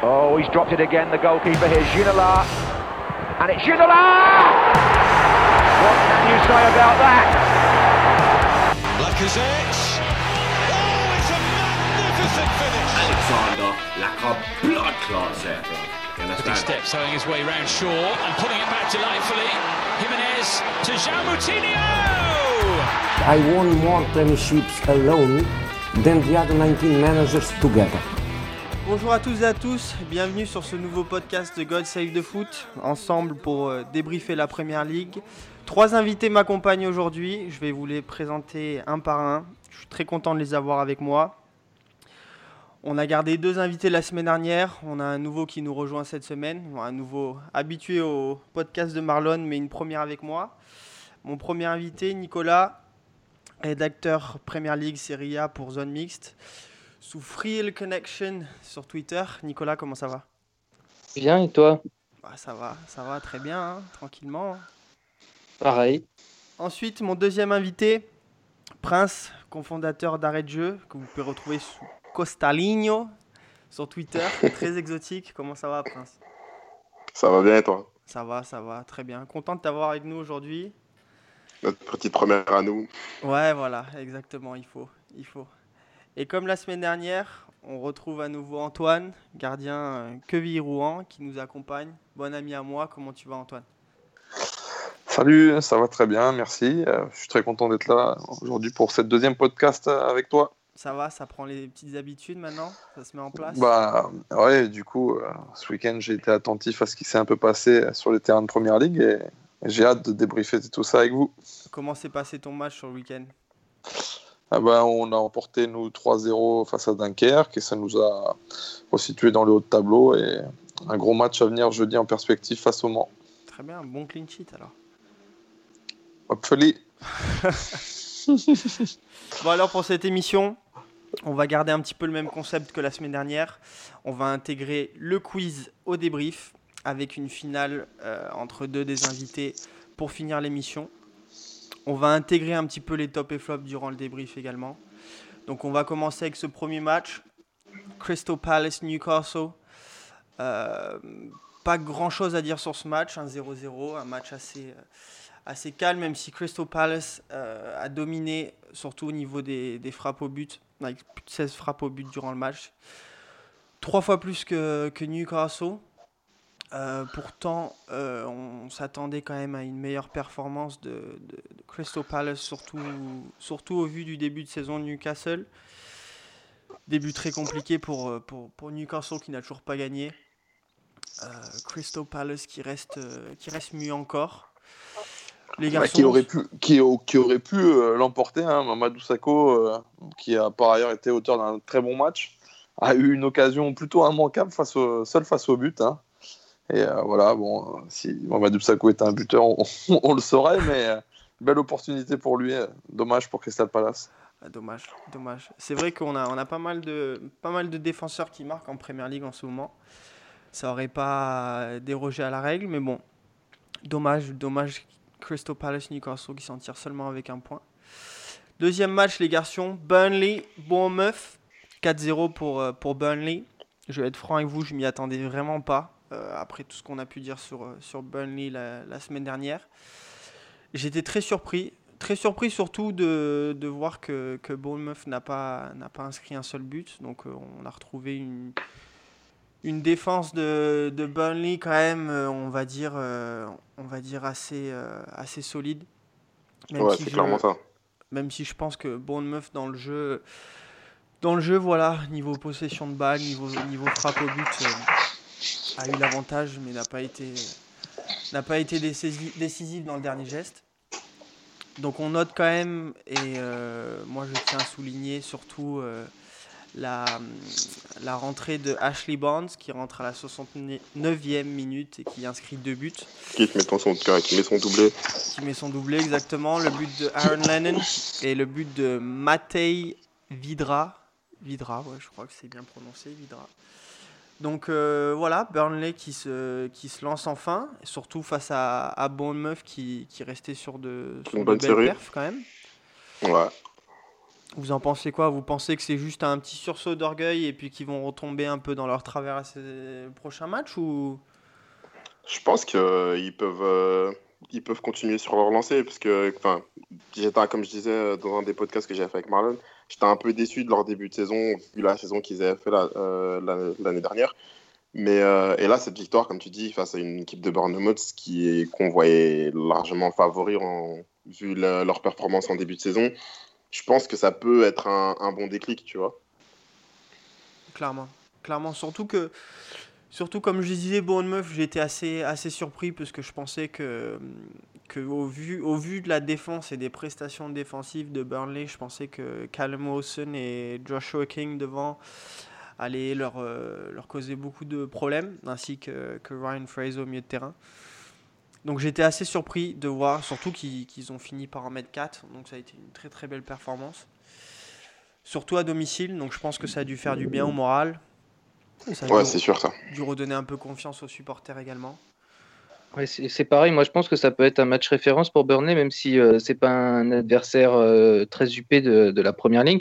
Oh, he's dropped it again, the goalkeeper here, Ginola. And it's Ginola! What can you say about that? Lacazette. Oh, it's a magnificent finish. Alexander like a blood clot there. You Big understand? step, throwing his way round Shaw and putting it back delightfully. Jimenez to Jean Moutinho. I won more premierships alone than the other 19 managers together. Bonjour à tous et à tous, bienvenue sur ce nouveau podcast de God Save the Foot, ensemble pour euh, débriefer la Première Ligue. Trois invités m'accompagnent aujourd'hui, je vais vous les présenter un par un. Je suis très content de les avoir avec moi. On a gardé deux invités la semaine dernière, on a un nouveau qui nous rejoint cette semaine, un nouveau habitué au podcast de Marlon, mais une première avec moi. Mon premier invité, Nicolas, rédacteur Première League Serie A pour Zone Mixte sous Free Connection sur Twitter. Nicolas, comment ça va? Bien, et toi? Bah, Ça va, ça va très bien, hein, tranquillement. Pareil. Ensuite, mon deuxième invité, Prince, cofondateur d'Arrêt de Jeu, que vous pouvez retrouver sous Costaligno sur Twitter. très exotique. Comment ça va, Prince? Ça va bien et toi? Ça va, ça va, très bien. Content de t'avoir avec nous aujourd'hui. Notre petite première à nous. Ouais, voilà, exactement, il faut, il faut. Et comme la semaine dernière, on retrouve à nouveau Antoine, gardien euh, Quevilly-Rouen, qui nous accompagne. Bon ami à moi, comment tu vas Antoine? Salut, ça va très bien, merci. Euh, je suis très content d'être là aujourd'hui pour cette deuxième podcast euh, avec toi. Ça va, ça prend les petites habitudes maintenant Ça se met en place? Bah ouais, du coup, ce week-end j'ai été attentif à ce qui s'est un peu passé sur les terrains de Première Ligue et, et j'ai hâte de débriefer tout ça avec vous. Comment s'est passé ton match sur le week-end? Ah bah, on a emporté nous 3-0 face à Dunkerque et ça nous a resitué dans le haut de tableau et un gros match à venir jeudi en perspective face au Mans. Très bien, bon clean sheet alors. Hopefully. Bon alors pour cette émission, on va garder un petit peu le même concept que la semaine dernière. On va intégrer le quiz au débrief avec une finale euh, entre deux des invités pour finir l'émission. On va intégrer un petit peu les top et flops durant le débrief également. Donc on va commencer avec ce premier match. Crystal Palace Newcastle. Euh, pas grand chose à dire sur ce match, un 0-0, un match assez, euh, assez calme, même si Crystal Palace euh, a dominé, surtout au niveau des, frappes au but, avec plus de 16 frappes au but durant le match. Trois fois plus que Newcastle. Euh, pourtant, euh, on s'attendait quand même à une meilleure performance de, de- de Crystal Palace, surtout, surtout au vu du début de saison de Newcastle. Début très compliqué pour, euh, pour, pour Newcastle qui n'a toujours pas gagné. Euh, Crystal Palace qui reste, qui reste mieux encore. Les Bah, garçons, qui aurait pu, qui, au- qui aurait pu l'emporter, hein, Mamadou Sakho, qui a par ailleurs été auteur d'un très bon match, a eu une occasion plutôt immanquable face au, seul face au but. hein. Et euh, voilà, bon, si Mamadou Sakho était un buteur, on, le saurait, mais euh, belle opportunité pour lui. euh, dommage pour Crystal Palace. Ah, dommage, dommage. C'est vrai qu'on a, on a pas, mal de, pas mal de défenseurs qui marquent en Première Ligue en ce moment. Ça aurait pas dérogé à la règle, mais bon. Dommage, dommage. Crystal Palace Newcastle qui s'en tire seulement avec un point. Deuxième match, les garçons. Burnley, Bournemouth. 4-0 pour, pour Burnley. Je vais être franc avec vous, je m'y attendais vraiment pas. Euh, après tout ce qu'on a pu dire sur, euh, sur Burnley la, la semaine dernière. J'étais très surpris. Très surpris surtout de, de voir que, que Bournemouth n'a pas, n'a pas inscrit un seul but. Donc euh, on a retrouvé une, une défense de, de Burnley quand même, on va dire, on va dire assez, assez solide. Même Ouais, si c'est je- clairement ça. même si je pense que Bournemouth dans le jeu, dans le jeu, voilà, niveau possession de balle, niveau, niveau frappe au but, a eu l'avantage, mais n'a pas été, n'a pas été décisi- décisif dans le dernier geste. Donc on note quand même, et euh, moi je tiens à souligner surtout euh, la, la rentrée de Ashley Barnes qui rentre à la 69e minute et qui inscrit deux buts Qui met son, qui met son doublé. qui met son doublé exactement, le but de Aaron Lennon et le but de Matej Vidra. Vidra, ouais, je crois que c'est bien prononcé, Vidra. Donc euh, voilà, Burnley qui se, qui se lance enfin, surtout face à, à Bournemouth qui, qui restait sur de, sur Une de bonne belles perfs quand même. Ouais. Vous en pensez quoi? Vous pensez que c'est juste un petit sursaut d'orgueil et puis qu'ils vont retomber un peu dans leur travers à ces prochains matchs ou? Je pense qu'ils peuvent, euh, ils peuvent continuer sur leur lancée parce que, enfin, j'étais, comme je disais euh, dans un des podcasts que j'ai fait avec Marlon, j'étais un peu déçu de leur début de saison vu la saison qu'ils avaient fait euh, l'année dernière. Mais euh, et là, cette victoire, comme tu dis, face à une équipe de Bournemouth qui qu'on voyait largement favori en, vu leur performance en début de saison, je pense que ça peut être un, un bon déclic, tu vois. Clairement. Clairement. Surtout que, surtout comme je disais, Bournemouth, j'étais assez, assez surpris parce que je pensais que, que au, vu, au vu de la défense et des prestations défensives de Burnley, je pensais que Callum Wilson et Joshua King devant allaient leur, euh, leur causer beaucoup de problèmes, ainsi que, que Ryan Fraser au milieu de terrain. Donc j'étais assez surpris de voir, surtout qu'ils qu'ils ont fini par en mettre 4, donc ça a été une très très belle performance. Surtout à domicile, donc je pense que ça a dû faire du bien au moral. Ça a Ouais, c'est sûr ça. dû redonner un peu confiance aux supporters également. Ouais, c'est pareil, moi je pense que ça peut être un match référence pour Burnley, même si euh, c'est pas un adversaire euh, très huppé de, la première ligne.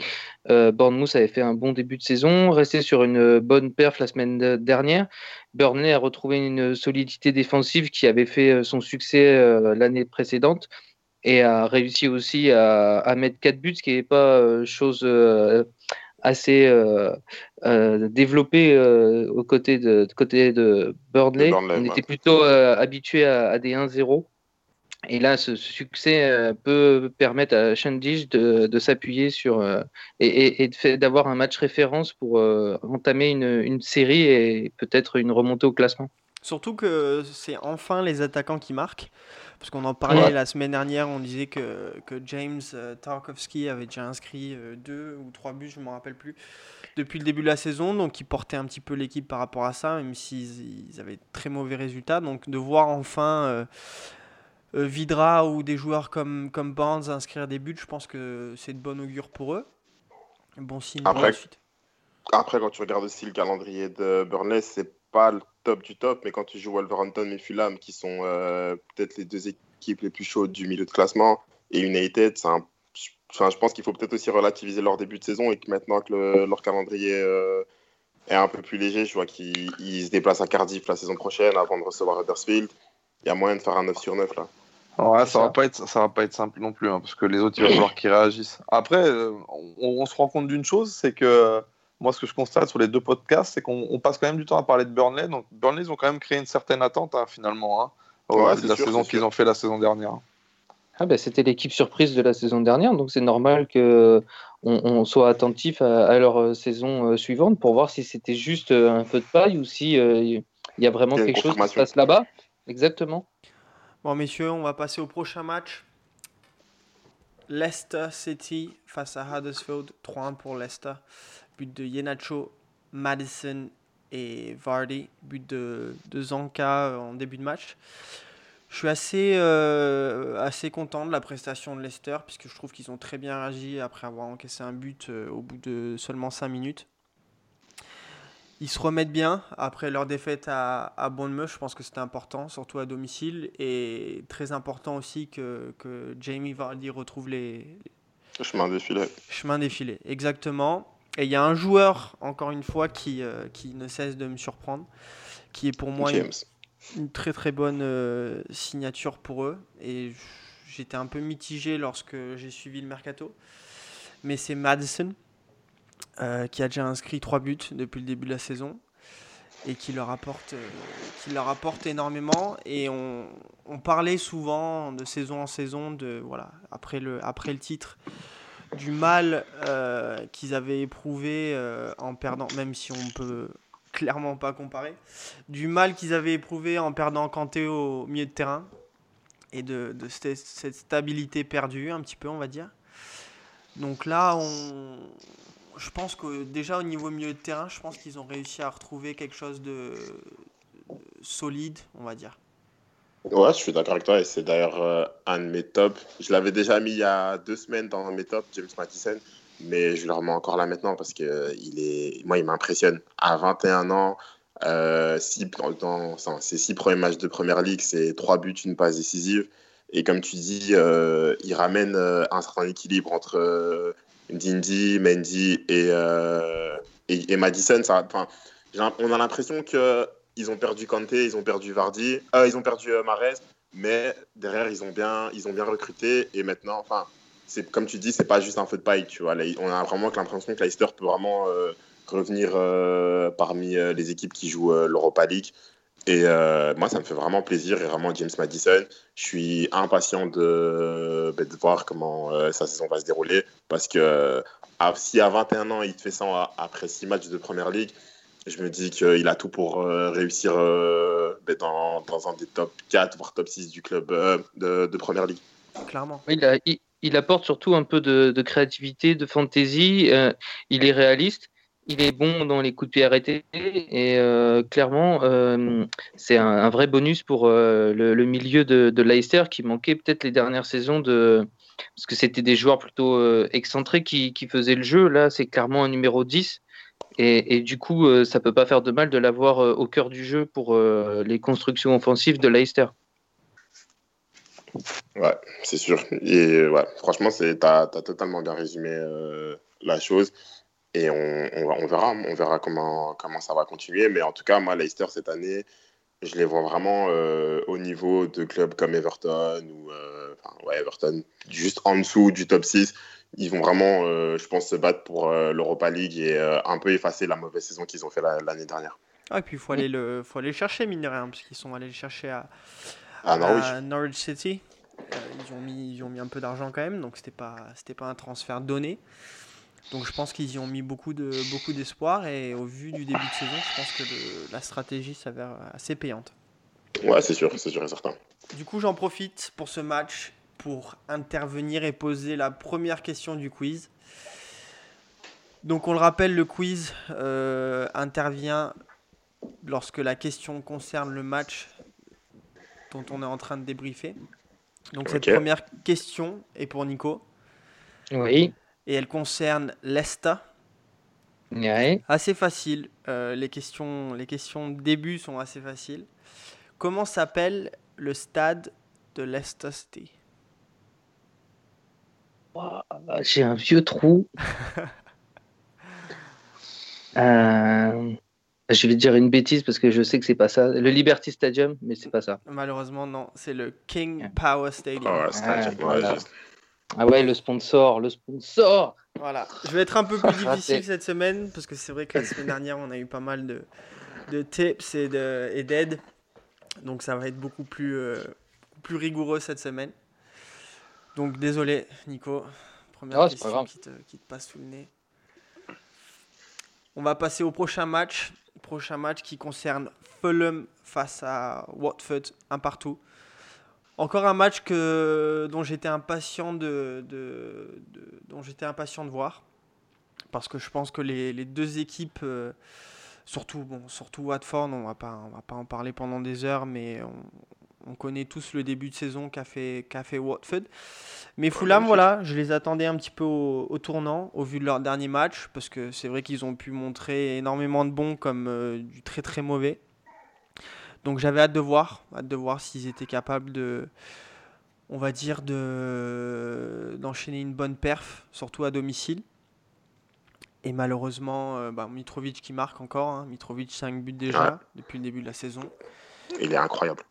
Euh, Bournemouth avait fait un bon début de saison, resté sur une bonne perf la semaine de- dernière. Burnley a retrouvé une solidité défensive qui avait fait euh, son succès euh, l'année précédente et a réussi aussi à, à mettre 4 buts, ce qui n'est pas chose assez euh, euh, développée euh, aux côtés de, de côté de Burnley. On ouais. était plutôt euh, habitué à, à des 1-0. Et là, ce ce succès euh, peut permettre à Shandich de, de s'appuyer sur euh, et, et- d'avoir un match référence pour euh, entamer une, une série et peut-être une remontée au classement. Surtout que c'est enfin les attaquants qui marquent. Parce qu'on en parlait Ouais. la semaine dernière, on disait que, que James euh, Tarkowski avait déjà inscrit euh, deux ou trois buts, je ne me rappelle plus, depuis le début de la saison. Donc il portait un petit peu l'équipe par rapport à ça, même s'ils ils avaient de très mauvais résultats. Donc de voir enfin euh, euh, Vidra ou des joueurs comme, comme Barnes inscrire des buts, je pense que c'est de bon augure pour eux. Bon signe pour Après, la suite. Après, quand tu regardes aussi le calendrier de Burnley, c'est pas le top du top, mais quand tu joues Wolverhampton et Fulham, qui sont euh, peut-être les deux équipes les plus chaudes du milieu de classement, et United, c'est un- enfin, je pense qu'il faut peut-être aussi relativiser leur début de saison et que maintenant que le- leur calendrier euh, est un peu plus léger, je vois qu'ils ils se déplacent à Cardiff la saison prochaine avant de recevoir Huddersfield. Il y a moyen de faire un 9 sur 9 là. Ouais, ça, va pas être, ça va pas être simple non plus, hein, parce que les autres, il va falloir qu'ils réagissent. Après, euh, on, on se rend compte d'une chose, c'est que euh, moi, ce que je constate sur les deux podcasts, c'est qu'on on passe quand même du temps à parler de Burnley. Donc, Burnley, ils ont quand même créé une certaine attente, hein, finalement, hein, au Ouais, de la sûr, saison qu'ils ont fait la saison dernière. Ah ben, C'était l'équipe surprise de la saison dernière, donc c'est normal que on, on soit attentif à, à leur euh, saison euh, suivante pour voir si c'était juste euh, un feu de paille ou si euh, il y a vraiment Il y a une quelque chose qui se passe là-bas. Exactement. Bon, messieurs, on va passer au prochain match. Leicester City face à Huddersfield. 3-1 pour Leicester. But de Yenacho, Madison et Vardy. But de, de Zanka en début de match. Je suis assez, euh, assez content de la prestation de Leicester, puisque je trouve qu'ils ont très bien réagi après avoir encaissé un but euh, au bout de seulement 5 minutes. Ils se remettent bien après leur défaite à, à Bournemouth. Je pense que c'était important, surtout à domicile. Et très important aussi que, que Jamie Vardy retrouve les, Le chemin défilé. chemins défilés. Exactement. Et il y a un joueur, encore une fois, qui, euh, qui ne cesse de me surprendre, qui est pour moi une, très très bonne euh, signature pour eux. Et j'étais un peu mitigé lorsque j'ai suivi le mercato. Mais c'est Madison euh, qui a déjà inscrit trois buts depuis le début de la saison et qui leur apporte, euh, qui leur apporte énormément. Et on, on parlait souvent de saison en saison, de, voilà, après, le, après le titre, du mal euh, qu'ils avaient éprouvé euh, en perdant, même si on peut clairement pas comparer, du mal qu'ils avaient éprouvé en perdant Kanté au milieu de terrain et de, cette, stabilité perdue un petit peu on va dire. Donc là on je pense que déjà au niveau milieu de terrain, je pense qu'ils ont réussi à retrouver quelque chose de solide, on va dire. Ouais, je suis d'accord avec toi et c'est d'ailleurs euh, un de mes tops. Je l'avais déjà mis il y a deux semaines dans mes tops, James Mathison, mais je le remets encore là maintenant parce que euh, il est, moi, il m'impressionne. À 21 ans, euh, six, dans, dans- ses six premiers matchs de première ligue, c'est trois buts, une passe décisive. Et comme tu dis, euh, il ramène un certain équilibre entre Dindy, Mendy et, et, Madison, ça, on a l'impression qu'ils ont perdu Kanté, ils ont perdu Vardy, euh, ils ont perdu euh, Mares, mais derrière, ils ont bien, ils ont bien recruté. Et maintenant, enfin, comme tu dis, c'est pas juste un feu de paille, tu vois. on a vraiment l'impression que Leicester peut vraiment revenir parmi les équipes qui jouent l'Europa League. Et moi, ça me fait vraiment plaisir. Et vraiment, James Madison, je suis impatient de, de voir comment sa saison va se dérouler. Parce que si à 21 ans, il te fait ça après 6 matchs de Première Ligue, je me dis qu'il a tout pour euh, réussir euh, ben, dans, dans, un des top 4, voire top 6 du club euh, de, de, Première Ligue. Clairement. Il, a, il, apporte surtout un peu de, de créativité, de fantaisie. il est réaliste. Il est bon dans les coups de pied arrêtés et clairement, c'est un, un, vrai bonus pour le, le, milieu de, de Leicester qui manquait peut-être les dernières saisons de, parce que c'était des joueurs plutôt excentrés qui, qui, faisaient le jeu. Là, c'est clairement un numéro 10 et, du coup, euh, ça peut pas faire de mal de l'avoir euh, au cœur du jeu pour euh, les constructions offensives de Leicester. Ouais, c'est sûr. Et ouais, franchement, tu as, totalement bien résumé la chose. Et on, on, verra, on verra comment, comment ça va continuer. Mais en tout cas, moi, Leicester, cette année, je les vois vraiment au niveau de clubs comme Everton ou ouais, Everton, juste en dessous du top 6 ils vont vraiment, euh, je pense, se battre pour euh, l'Europa League et euh, un peu effacer la mauvaise saison qu'ils ont fait l'année dernière. Ah, et puis il faut aller le, faut aller le chercher, mine de rien, parce qu'ils sont allés le chercher à, à, Norwich. City. ils, ont mis, ils ont mis un peu d'argent quand même, donc c'était pas, c'était pas un transfert donné. Donc je pense qu'ils y ont mis beaucoup de beaucoup d'espoir et au vu du début de saison, je pense que la stratégie s'avère assez payante. Ouais, c'est sûr, c'est sûr et certain. Du coup, j'en profite pour ce match pour intervenir et poser la première question du quiz. Donc on le rappelle, le quiz euh, intervient lorsque la question concerne le match dont on est en train de débriefer. Donc cette première question est pour Nico. Oui. Et elle concerne l'Esta. Oui. Assez facile. Euh, les, questions, les questions de début sont assez faciles. Comment s'appelle le stade de City? J'ai un vieux trou. Euh, je vais dire une bêtise parce que je sais que c'est pas ça. Le Liberty Stadium, mais c'est pas ça. Malheureusement, non. C'est le King Power Stadium. ah, ouais, le sponsor, le sponsor. Voilà. Je vais être un peu plus difficile cette semaine parce que c'est vrai que la semaine dernière, on a eu pas mal de, de tips et d'aide. Donc ça va être beaucoup plus, euh, plus rigoureux cette semaine. Donc désolé, Nico. Première oh, question qui te, qui te, passe sous le nez. On va passer au prochain match. Prochain match qui concerne Fulham face à Watford, un partout. Encore un match que, dont j'étais impatient de, de, dont j'étais impatient de voir. Parce que je pense que les, les deux équipes, euh, surtout, bon, surtout Watford, on on va pas en parler pendant des heures, mais on, on connaît tous le début de saison qu'a fait, Watford. Mais Fulham, voilà, je les attendais un petit peu au, tournant, au vu de leur dernier match, parce que c'est vrai qu'ils ont pu montrer énormément de bons comme euh, du très très mauvais. Donc j'avais hâte de voir, hâte de voir s'ils étaient capables de, on va dire, de, d'enchaîner une bonne perf, surtout à domicile. Et malheureusement, euh, bah, Mitrovic qui marque encore. Hein. Mitrovic 5 buts déjà depuis le début de la saison. Il est incroyable.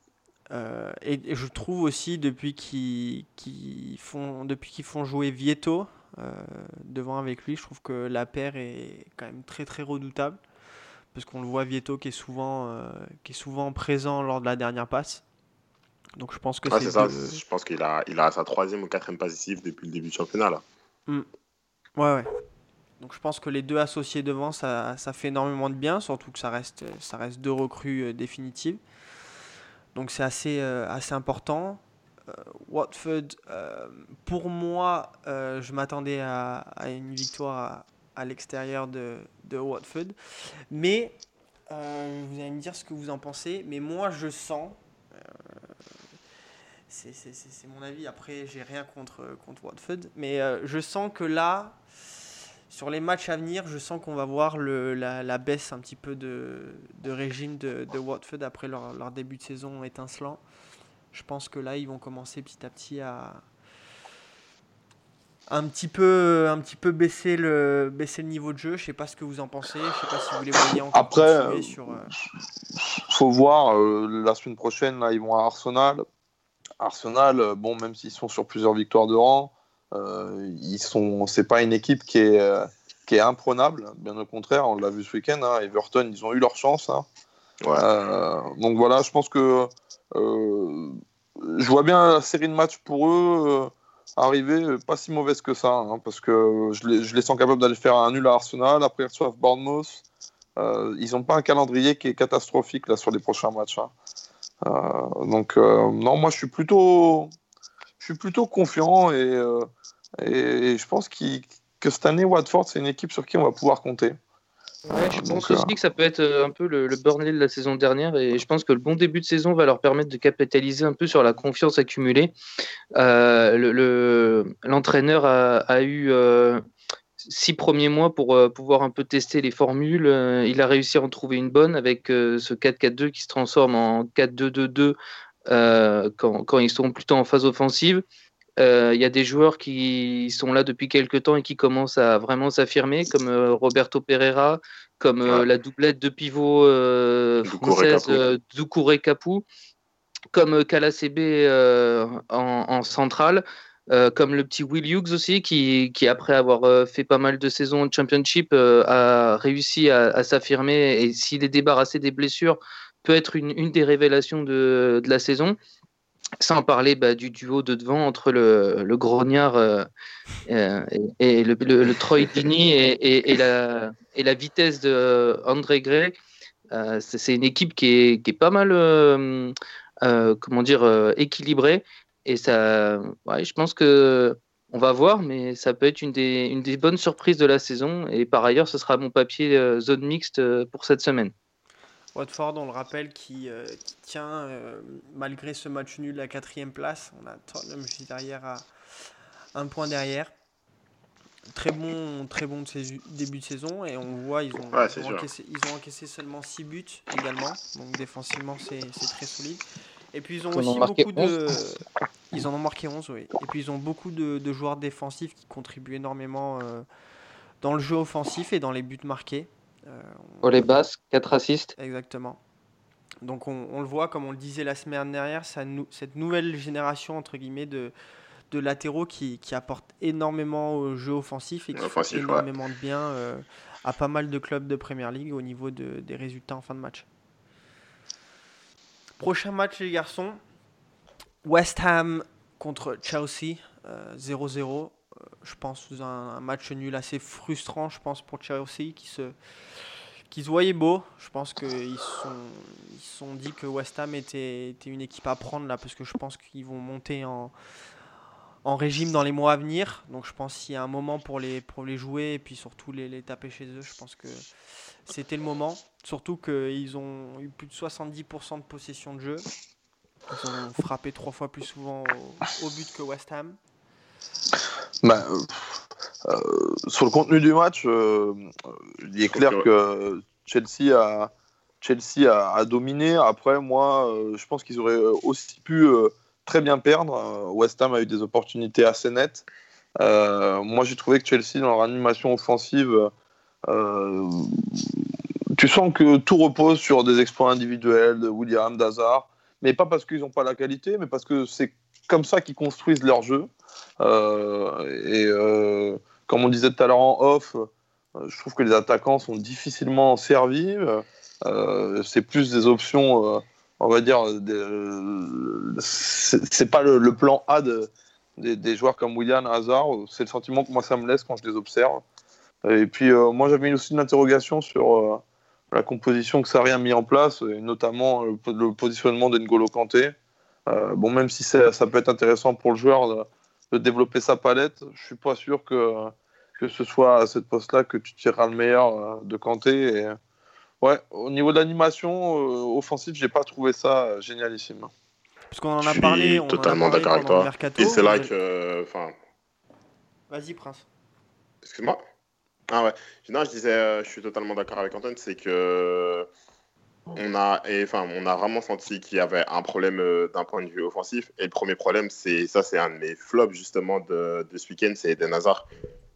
Euh, et, je trouve aussi depuis qu'ils font, depuis qu'ils font jouer Vieto euh, devant avec lui, je trouve que la paire est quand même très très redoutable parce qu'on le voit Vieto qui est souvent euh, qui est souvent présent lors de la dernière passe. Donc je pense que c'est ça. Je pense qu'il a il a sa troisième ou quatrième passe depuis le début du championnat là. Hmm. Ouais ouais. Donc je pense que les deux associés devant ça, ça fait énormément de bien, surtout que ça reste ça reste deux recrues définitives. Donc c'est assez, euh, assez important. Euh, Watford, euh, pour moi, je m'attendais à, une victoire à, l'extérieur de, de, Watford. Mais vous allez me dire ce que vous en pensez. Mais moi, je sens c'est mon avis. Après, j'ai rien contre, contre Watford. Mais je sens que là, sur les matchs à venir, je sens qu'on va voir le, la, baisse un petit peu de, de régime de, de, Watford après leur, leur, début de saison étincelant. Je pense que là, ils vont commencer petit à petit à, un petit peu, un petit peu baisser, le, baisser le niveau de jeu. Je sais pas ce que vous en pensez. Je sais pas si vous les voyez encore Après, continuer euh, sur. euh, faut voir, euh, la semaine prochaine, là, ils vont à Arsenal. Arsenal, bon, même s'ils sont sur plusieurs victoires de rang, ils sont, c'est pas une équipe qui est, euh, qui est imprenable. Bien au contraire, on l'a vu ce week-end. hein, Everton, ils ont eu leur chance. hein. Ouais. Euh, donc voilà, je pense que euh, je vois bien la série de matchs pour eux euh, arriver euh, pas si mauvaise que ça, hein, parce que je les, je les sens capables d'aller faire un nul à Arsenal, après ils reçoivent Bournemouth. Euh, ils n'ont pas un calendrier qui est catastrophique là sur les prochains matchs. hein. Euh, donc euh, non, moi je suis plutôt, je suis plutôt confiant et, euh, et, et je pense que cette année Watford c'est une équipe sur qui on va pouvoir compter. Ouais, je pense euh, aussi que ça peut être euh, un peu le, le Burnley de la saison dernière et je pense que le bon début de saison va leur permettre de capitaliser un peu sur la confiance accumulée. Euh, le- le- L'entraîneur a, a eu euh, six premiers mois pour euh, pouvoir un peu tester les formules. Il a réussi à en trouver une bonne avec ce 4-4-2 qui se transforme en 4-2-2-2 euh, quand, quand ils sont plutôt en phase offensive. Euh, Il y a des joueurs qui sont là depuis quelques temps et qui commencent à vraiment s'affirmer, comme euh, Roberto Pereira, comme Ouais. la doublette de pivot française Capou. Doucouré Capou, comme Kalasebe en, en centrale, euh, comme le petit Will Hughes aussi, qui, qui après avoir euh, fait pas mal de saisons de championship, euh, a réussi à, à s'affirmer et s'il est débarrassé des blessures, peut être une, une des révélations de, de la saison. Sans parler bah, du duo de devant entre le, le grognard euh, euh, et, le, le, le Dini et, la, et la vitesse de André Gray. Euh, c'est une équipe qui est, qui est pas mal comment dire, équilibrée. Et ça, ouais, je pense que on va voir, mais ça peut être une des, une des bonnes surprises de la saison. Et par ailleurs, ce sera mon papier zone mixte pour cette semaine. Watford, on le rappelle, qui, euh, qui tient, euh, malgré ce match nul, la quatrième place. On a Tottenham juste derrière à un point derrière. Très bon, très bon de début de saison et on voit ils ont, Ouais, ils ont encaissé, ils ont encaissé seulement 6 buts également. Donc défensivement c'est très solide. Et puis ils ont Ils en ont aussi beaucoup de ils en ont marqué 11 oui. Et puis ils ont beaucoup de, de joueurs défensifs qui contribuent énormément euh, dans le jeu offensif et dans les buts marqués Euh, les basses, 4 assists. Exactement. Donc on, on le voit, comme on le disait la semaine dernière, ça cette nouvelle génération entre guillemets de, de latéraux qui, qui apporte énormément au jeu offensif et qui Offensif, fait ouais. énormément de bien euh, à pas mal de clubs de Premier League au niveau de- des résultats en fin de match. Prochain match les garçons, West Ham contre Chelsea, euh, 0-0. Je pense un, un match nul assez frustrant, je pense, pour Chelsea qui se, qui se voyait beau. Je pense qu'ils sont, ils sont dit que West Ham était, était une équipe à prendre là, parce que je pense qu'ils vont monter en, en régime dans les mois à venir. Donc je pense qu'il y a un moment pour les, pour les jouer et puis surtout les, les taper chez eux. Je pense que c'était le moment. Surtout qu'ils ont eu plus de 70% de possession de jeu. Ils ont frappé trois fois plus souvent au but que West Ham. Bah, euh, sur le contenu du match, euh, il est clair que- Chelsea a, Chelsea a, a dominé. Après, moi, euh, je pense qu'ils auraient aussi pu très bien perdre. West Ham a eu des opportunités assez nettes. Moi, j'ai trouvé que Chelsea, dans leur animation offensive, tu sens que tout repose sur des exploits individuels de William, d'Hazard, mais pas parce qu'ils n'ont pas la qualité, mais parce que c'est comme ça qu'ils construisent leur jeu. Euh, et euh, comme on disait tout à l'heure en off, euh, je trouve que les attaquants sont difficilement servis. C'est plus des options, on va dire, c'est pas le, plan A de- des, joueurs comme William Hazard. C'est le sentiment que moi ça me laisse quand je les observe. Et puis moi j'avais aussi une interrogation sur la composition que Sarri a mis en place, et notamment le, positionnement d'Engolo Kanté. Euh, bon, même si ça peut être intéressant pour le joueur de, développer sa palette, je suis pas sûr que, que ce soit à cette poste-là que tu tireras le meilleur euh, de Kanté. Et, ouais, au niveau de l'animation euh, offensive, j'ai pas trouvé ça euh, génialissime. Parce qu'on en Je a suis parlé. On en a totalement parlé d'accord avec toi. mercato, Et c'est là mais- que. Enfin, Vas-y, Prince. excuse-moi. Ah ouais. Non, je disais, euh, je suis totalement d'accord avec Antoine, c'est que on a, vraiment senti qu'il y avait un problème euh, d'un point de vue offensif. Et le premier problème, c'est ça, c'est un de mes flops justement de, de ce week-end, c'est Eden Hazard.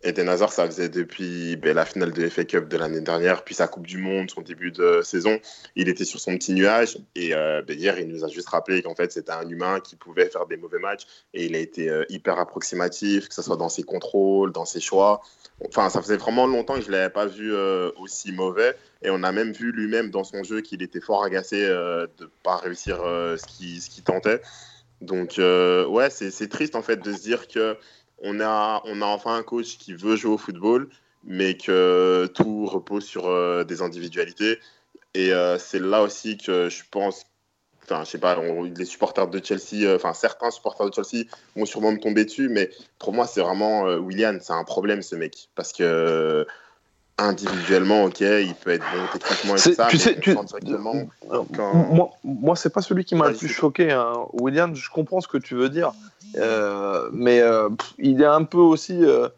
Eden Hazard, ça faisait depuis ben, la finale de FA Cup de l'année dernière, puis sa Coupe du Monde, son début de saison. Il était sur son petit nuage. Et euh, ben, hier, il nous a juste rappelé qu'en fait, c'était un humain qui pouvait faire des mauvais matchs. Et il a été euh, hyper approximatif, que ce soit dans ses contrôles, dans ses choix. Enfin, ça faisait vraiment longtemps que je ne l'avais pas vu euh, aussi mauvais. Et on a même vu lui-même dans son jeu qu'il était fort agacé de ne pas réussir ce qu'il tentait. Donc, ouais, c'est triste en fait de se dire que on a, on a enfin un coach qui veut jouer au football, mais que tout repose sur euh, des individualités. Et euh, c'est là aussi que je pense, enfin, je sais pas, les supporters de Chelsea, euh, enfin, certains supporters de Chelsea vont sûrement me tomber dessus, mais pour moi, c'est vraiment William, c'est un problème ce mec. Parce que individuellement, ok, il peut être bon techniquement et ça, tu sais, tu... Moi, moi c'est pas celui qui m'a le plus choqué. Hein. William, je comprends ce que tu veux dire. Euh, mais euh, il est un peu aussi. Euh,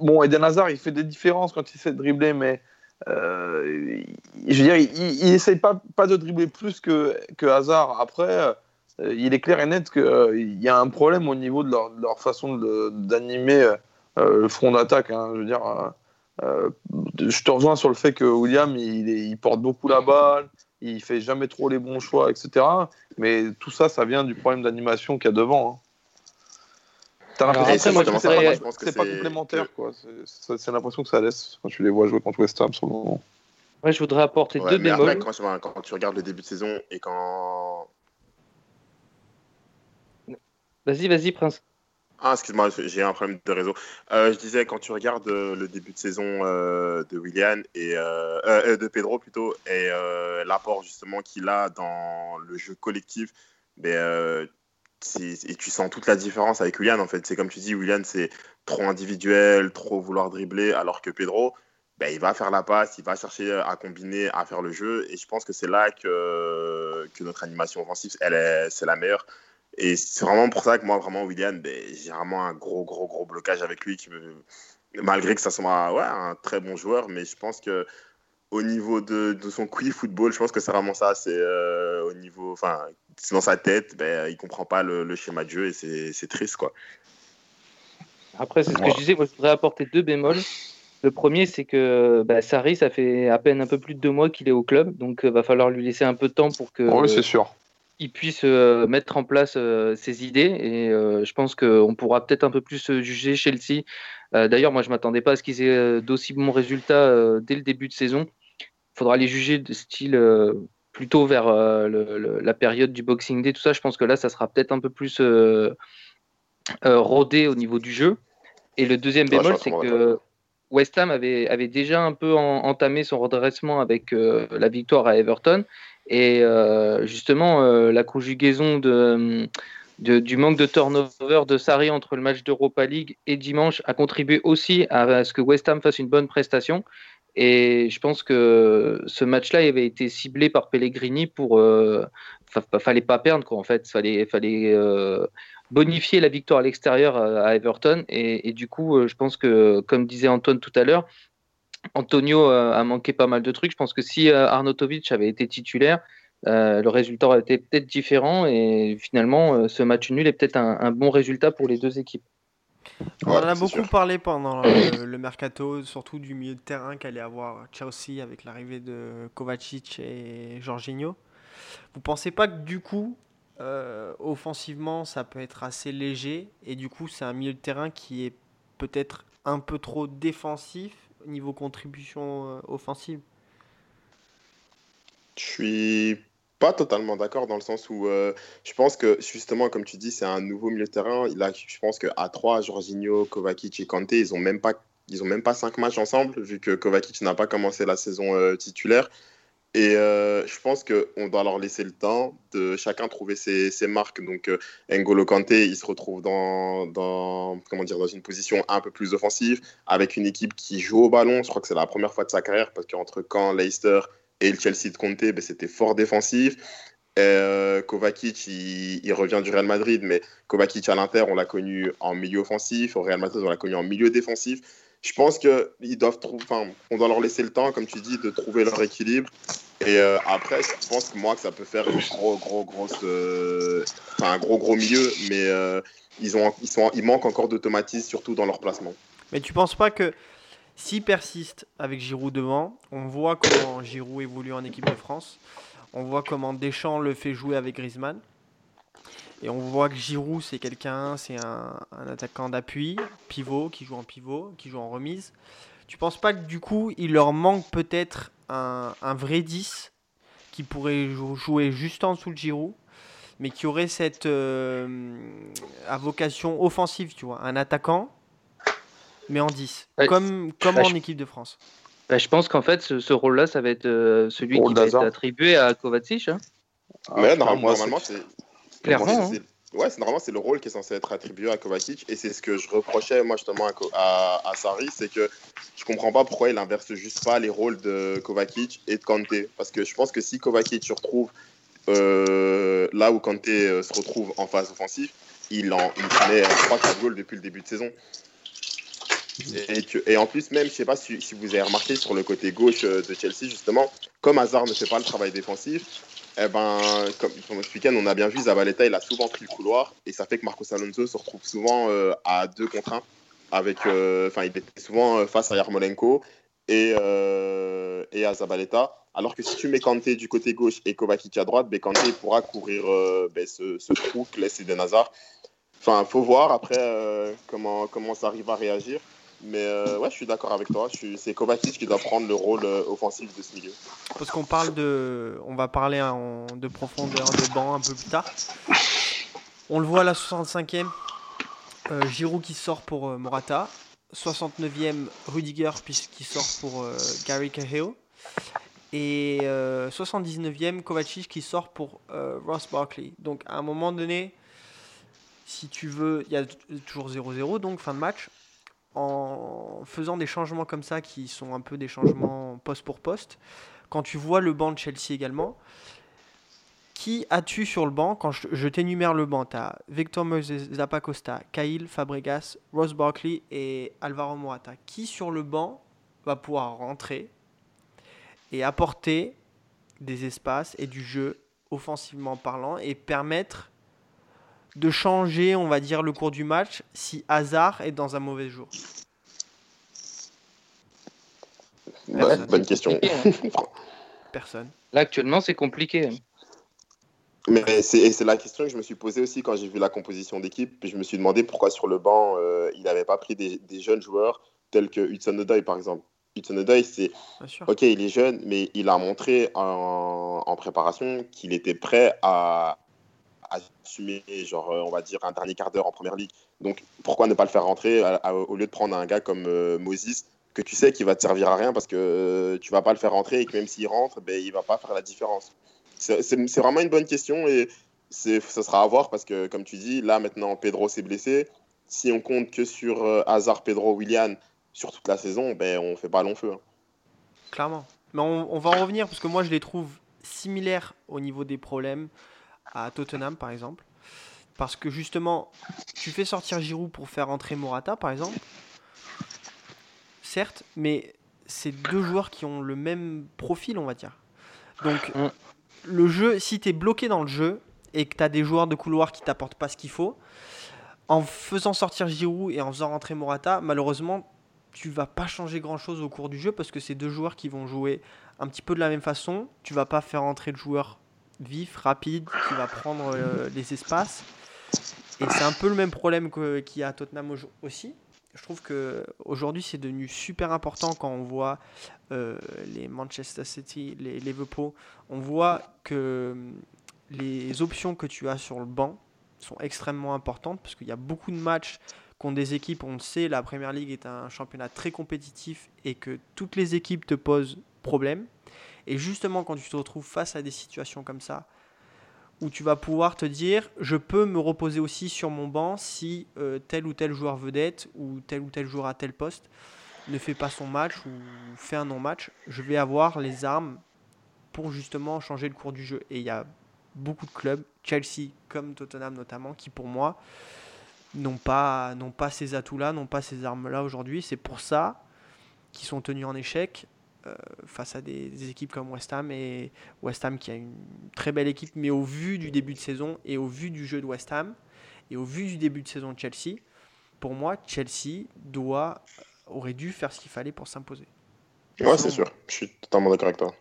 bon, Eden Hazard, il fait des différences quand il sait dribbler, mais je veux dire, il essaye pas, pas de dribbler plus que, que Hazard. Après, il est clair et net qu'il y a un problème au niveau de leur, leur façon d'animer le front d'attaque. Hein. je veux dire, je te rejoins sur le fait que William, il, il, porte beaucoup la balle, il fait jamais trop les bons choix, etc. Mais tout ça, ça vient du problème d'animation qu'il y a devant. Hein. T'as l'impression que c'est pas, complémentaire, quoi. C'est l'impression que ça laisse quand tu les vois jouer contre West Ham sur le moment. Ouais, je voudrais apporter deux mais bémols. Quand, quand, tu regardes le début de saison et quand. Vas-y, vas-y, Prince. Ah, excuse-moi, j'ai un problème de réseau. Euh, je disais, quand tu regardes euh, le début de saison euh, de William et de Pedro plutôt, et l'apport justement qu'il a dans le jeu collectif, ben, et tu sens toute la différence avec William en fait. C'est comme tu dis, William c'est trop individuel, trop vouloir dribbler, alors que Pedro, ben, il va faire la passe, il va chercher à combiner, à faire le jeu. Et je pense que c'est là que, que notre animation offensive, elle c'est la meilleure. Et c'est vraiment pour ça que moi, vraiment, William, ben, j'ai vraiment un gros, gros, gros blocage avec lui. Qui Malgré que ça soit ouais, un très bon joueur, mais je pense que au niveau de, de son QI football, je pense que c'est vraiment ça. C'est euh, au niveau, enfin, c'est dans sa tête, ben, il comprend pas le, schéma de jeu et c'est triste, quoi. Après, c'est ce que je disais. Moi, je voudrais apporter deux bémols. Le premier, c'est que bah, Sarri, ça fait à peine un peu plus de deux mois qu'il est au club, donc il euh, va falloir lui laisser un peu de temps pour que. Oui, c'est sûr. Il puisse euh, mettre en place ses idées et je pense qu'on pourra peut-être un peu plus juger Chelsea. D'ailleurs, moi, je m'attendais pas à ce qu'ils aient d'aussi bons résultats dès le début de saison faudra les juger de style euh, plutôt vers euh, la période du Boxing Day, tout ça. Je pense que là, ça sera peut-être un peu plus euh, rodé au niveau du jeu. Et le deuxième bémol, c'est que West Ham avait, avait, déjà un peu entamé son redressement avec la victoire à Everton. Et justement, la conjugaison de, du manque de turnover de Sarri entre le match d'Europa League et dimanche a contribué aussi à ce que West Ham fasse une bonne prestation. Et je pense que ce match-là avait été ciblé par Pellegrini pour. Euh, fallait pas perdre, quoi, en fait. Fallait, fallait euh, bonifier la victoire à l'extérieur à, Everton. Et, du coup, euh, je pense que, comme disait Antoine tout à l'heure, Antonio a manqué pas mal de trucs. Je pense que si Arnautovic avait été titulaire, le résultat aurait été peut-être différent. Et finalement, ce match nul est peut-être un bon résultat pour les deux équipes. On en a beaucoup parlé pendant le, mercato, surtout du milieu de terrain qu'allait avoir Chelsea avec l'arrivée de Kovacic et Jorginho. Vous pensez pas que du coup, euh, offensivement, ça peut être assez léger et du coup, c'est un milieu de terrain qui est peut-être un peu trop défensif niveau contribution euh, offensive? Je suis pas totalement d'accord dans le sens où euh, je pense que justement, comme tu dis, c'est un nouveau milieu de terrain. Là, je pense qu'à 3, Jorginho, Kovacic et Kanté, ils ont même pas même pas cinq matchs ensemble, vu que Kovacic n'a pas commencé la saison euh, titulaire. Et euh, je pense qu'on doit leur laisser le temps de chacun trouver ses, marques. Donc, N'Golo Kanté, il se retrouve dans, comment dire, dans une position un peu plus offensive, avec une équipe qui joue au ballon. Je crois que c'est la première fois de sa carrière, parce qu'entre Caen, Leicester et le Chelsea de Conte, ben, c'était fort défensif. Euh, Kovacic, il, revient du Real Madrid, mais Kovacic à l'Inter, on l'a connu en milieu offensif. Au Real Madrid, on l'a connu en milieu défensif. Je pense qu'ils doivent trouver, on doit leur laisser le temps, comme tu dis, de trouver leur équilibre. Et euh, après, je pense que moi, que ça peut faire une gros, gros, grosse, euh, enfin, un gros, gros milieu, mais euh, ils, ont, ils, sont, ils manquent encore d'automatisme, surtout dans leur placement. Mais tu penses pas que s'ils persistent avec Giroud devant, on voit comment Giroud évolue en équipe de France, on voit comment Deschamps le fait jouer avec Griezmann, et on voit que Giroud c'est quelqu'un, c'est un, un attaquant d'appui, pivot, qui joue en pivot, qui joue en remise. Tu penses pas que du coup il leur manque peut-être un, un vrai 10 qui pourrait jou- jouer juste en dessous de Giroud mais qui aurait cette euh, à vocation offensive, tu vois, un attaquant, mais en 10, Ouais. comme, comme Bah, en je- équipe de France. Bah, je pense qu'en fait, ce, ce rôle-là, ça va être euh, celui Rôle qui va être attribué à Kovacic. hein. Ah, mais normalement, moi, normalement, c'est. Clairement, hein. c'est- Ouais, c'est normalement c'est le rôle qui est censé être attribué à Kovacic et c'est ce que je reprochais moi justement à, à, à Sarri, c'est que je comprends pas pourquoi il inverse juste pas les rôles de Kovacic et de Kanté parce que je pense que si Kovacic se retrouve euh, là où Kanté euh, se retrouve en phase offensive, il en il met 3-4 goals depuis le début de saison. Et, que- et en plus, même, je sais pas si, si vous avez remarqué sur le côté gauche euh, de Chelsea, justement, comme Hazard ne fait pas le travail défensif, eh ben, comme, ce week-end, on a bien vu, Zabaleta, il a souvent pris le couloir, et ça fait que Marcos Alonso se retrouve souvent euh, à 2 contre 1, avec, euh, enfin, il était souvent euh, face à Yarmolenko et, et à Zabaleta. Alors que si tu mets Kanté du côté gauche et Kovacic à droite, ben, Kanté pourra courir ben, ce, ce trou que laisse Eden Hazard. Enfin, faut voir après comment, comment ça arrive à réagir. Mais euh, ouais, je suis d'accord avec toi. C'est Kovacic qui doit prendre le rôle euh, offensif de ce milieu. Parce qu'on. On va parler en- de profondeur de banc un peu plus tard. On le voit à la 65e. euh, Giroud qui sort pour Morata. 69e, Rudiger puisqu'il sort pour Gary Cahill. Et euh, 79e, Kovacic qui sort pour Ross Barkley. Donc à un moment donné, si tu veux, il y a toujours 0-0, donc fin de match. En faisant des changements comme ça, qui sont un peu des changements poste pour poste, quand tu vois le banc de Chelsea également, qui as-tu sur le banc Quand je, t'énumère le banc, tu as Victor Moses, Zappacosta, Cahill, Fabregas, Ross Barkley et Alvaro Morata. Qui sur le banc va pouvoir rentrer et apporter des espaces et du jeu offensivement parlant et permettre de changer, on va dire, le cours du match si Hazard est dans un mauvais jour bonne question. compliqué, Personne. Là, actuellement, c'est compliqué. hein. Mais c'est la question que je me suis posée aussi quand j'ai vu la composition d'équipe. Puis je me suis demandé pourquoi sur le banc, euh, il n'avait pas pris des, des jeunes joueurs tels que Hudson Odoi, par exemple. Hudson Odoi, c'est ok, il est jeune, mais il a montré en, en préparation qu'il était prêt à assumer, genre, euh, on va dire, un dernier quart d'heure en première ligue. Donc pourquoi ne pas le faire rentrer au lieu de prendre un gars comme euh, Moses que tu sais qu'il va te servir à rien parce que euh, tu vas pas le faire rentrer et que même s'il rentre, ben, il va pas faire la différence. C'est vraiment une bonne question et ça sera à voir parce que, comme tu dis, là maintenant, Pedro s'est blessé. Si on compte que sur euh, Hazard, Pedro, Willian sur toute la saison, ben, on fait pas long feu. hein. Clairement. Mais on va en revenir parce que moi je les trouve similaires au niveau des problèmes à Tottenham par exemple. Parce que justement, tu fais sortir Giroud pour faire entrer Morata par exemple. Certes, mais c'est deux joueurs qui ont le même profil, on va dire. Donc le jeu, si tu es bloqué dans le jeu et que tu as des joueurs de couloir qui t'apportent pas ce qu'il faut, en faisant sortir Giroud et en faisant rentrer Morata, malheureusement, tu vas pas changer grand chose au cours du jeu parce que c'est deux joueurs qui vont jouer un petit peu de la même façon. Tu vas pas faire entrer le joueur vif, rapide, qui va prendre euh, les espaces. Et c'est un peu le même problème qu'il y a à Tottenham au- aussi. Je trouve que aujourd'hui c'est devenu super important quand on voit euh, les Manchester City, les Liverpool. On voit que hum, les options que tu as sur le banc sont extrêmement importantes parce qu'il y a beaucoup de matchs contre des équipes, on le sait, la Première Ligue est un championnat très compétitif et que toutes les équipes te posent problème. Et justement, quand tu te retrouves face à des situations comme ça, où tu vas pouvoir te dire, je peux me reposer aussi sur mon banc si euh, tel ou tel joueur vedette ou tel ou tel joueur à tel poste ne fait pas son match ou fait un non-match, je vais avoir les armes pour justement changer le cours du jeu. Et il y a beaucoup de clubs, Chelsea comme Tottenham notamment, qui pour moi n'ont pas, n'ont pas ces atouts-là, n'ont pas ces armes-là aujourd'hui. C'est pour ça qu'ils sont tenus en échec. Face à des, des, équipes comme West Ham et West Ham qui a une très belle équipe, mais au vu du début de saison et au vu du jeu de West Ham et au vu du début de saison de Chelsea, pour moi, Chelsea doit, aurait dû faire ce qu'il fallait pour s'imposer. Ouais, c'est sûr. Je suis totalement d'accord avec toi.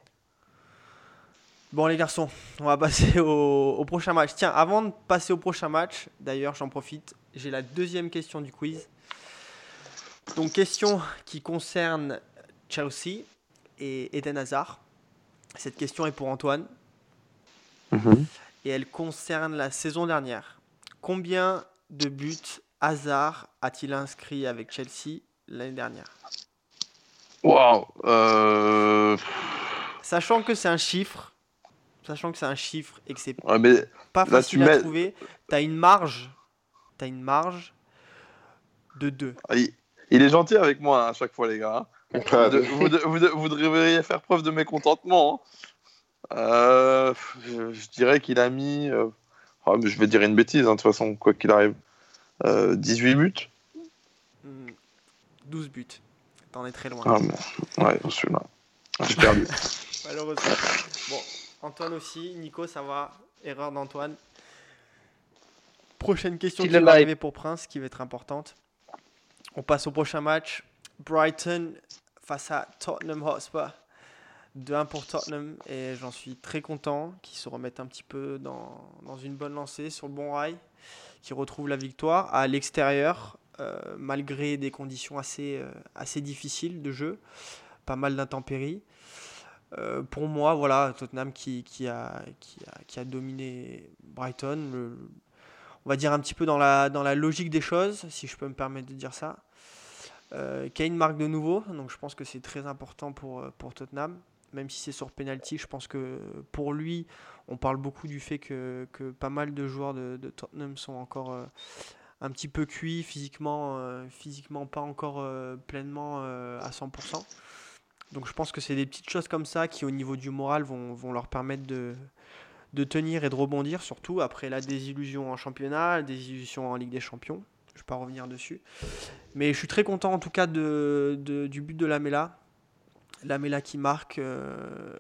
Bon, les garçons, on va passer au, au, prochain match. Tiens, avant de passer au prochain match, d'ailleurs, j'en profite, j'ai la deuxième question du quiz. Donc, question qui concerne Chelsea et Eden Hazard. Cette question est pour Antoine. -hmm. Et elle concerne la saison dernière. Combien de buts Hazard a-t-il inscrit avec Chelsea l'année dernière? Waouh euh... Sachant que c'est un chiffre, sachant que c'est un chiffre et que c'est ouais, pas facile à mets... trouver, tu as une marge, tu une marge de 2. Ah, il, il, est gentil avec moi hein, à chaque fois les gars. Hein. vous, vous, vous, vous, devriez faire preuve de mécontentement. Hein. Euh, je, je, dirais qu'il a mis, euh, oh, mais je vais dire une bêtise hein, de toute façon quoi qu'il arrive. Euh, 18 buts 12 buts. T'en es très loin. Ah, bon. Ouais, celui-là. J'ai perdu. Malheureusement. Bon, Antoine aussi. Nico, ça va. Erreur d'Antoine. Prochaine question qui va arriver pour Prince, qui va être importante. On passe au prochain match. Brighton face à Tottenham Hotspur. 2-1 pour Tottenham et j'en suis très content qu'ils se remettent un petit peu dans, dans, une bonne lancée, sur le bon rail, qu'ils retrouvent la victoire à l'extérieur, euh, malgré des conditions assez, euh, assez difficiles de jeu, pas mal d'intempéries. Euh, pour moi, voilà, Tottenham qui, qui, a, qui, a, qui a dominé Brighton, on va dire un petit peu dans la, dans la logique des choses, si je peux me permettre de dire ça. Euh, Kane marque de nouveau, donc je pense que c'est très important pour, pour Tottenham même si c'est sur penalty, je pense que pour lui, on parle beaucoup du fait que, que pas mal de joueurs de, Tottenham sont encore euh, un petit peu cuits physiquement, euh, physiquement pas encore euh, pleinement à 100%. Donc je pense que c'est des petites choses comme ça qui au niveau du moral vont, vont leur permettre de, de tenir et de rebondir, surtout après la désillusion en championnat, la désillusion en Ligue des Champions. Je ne vais pas revenir dessus. Mais je suis très content en tout cas du but de Lamela Lamela qui marque, euh,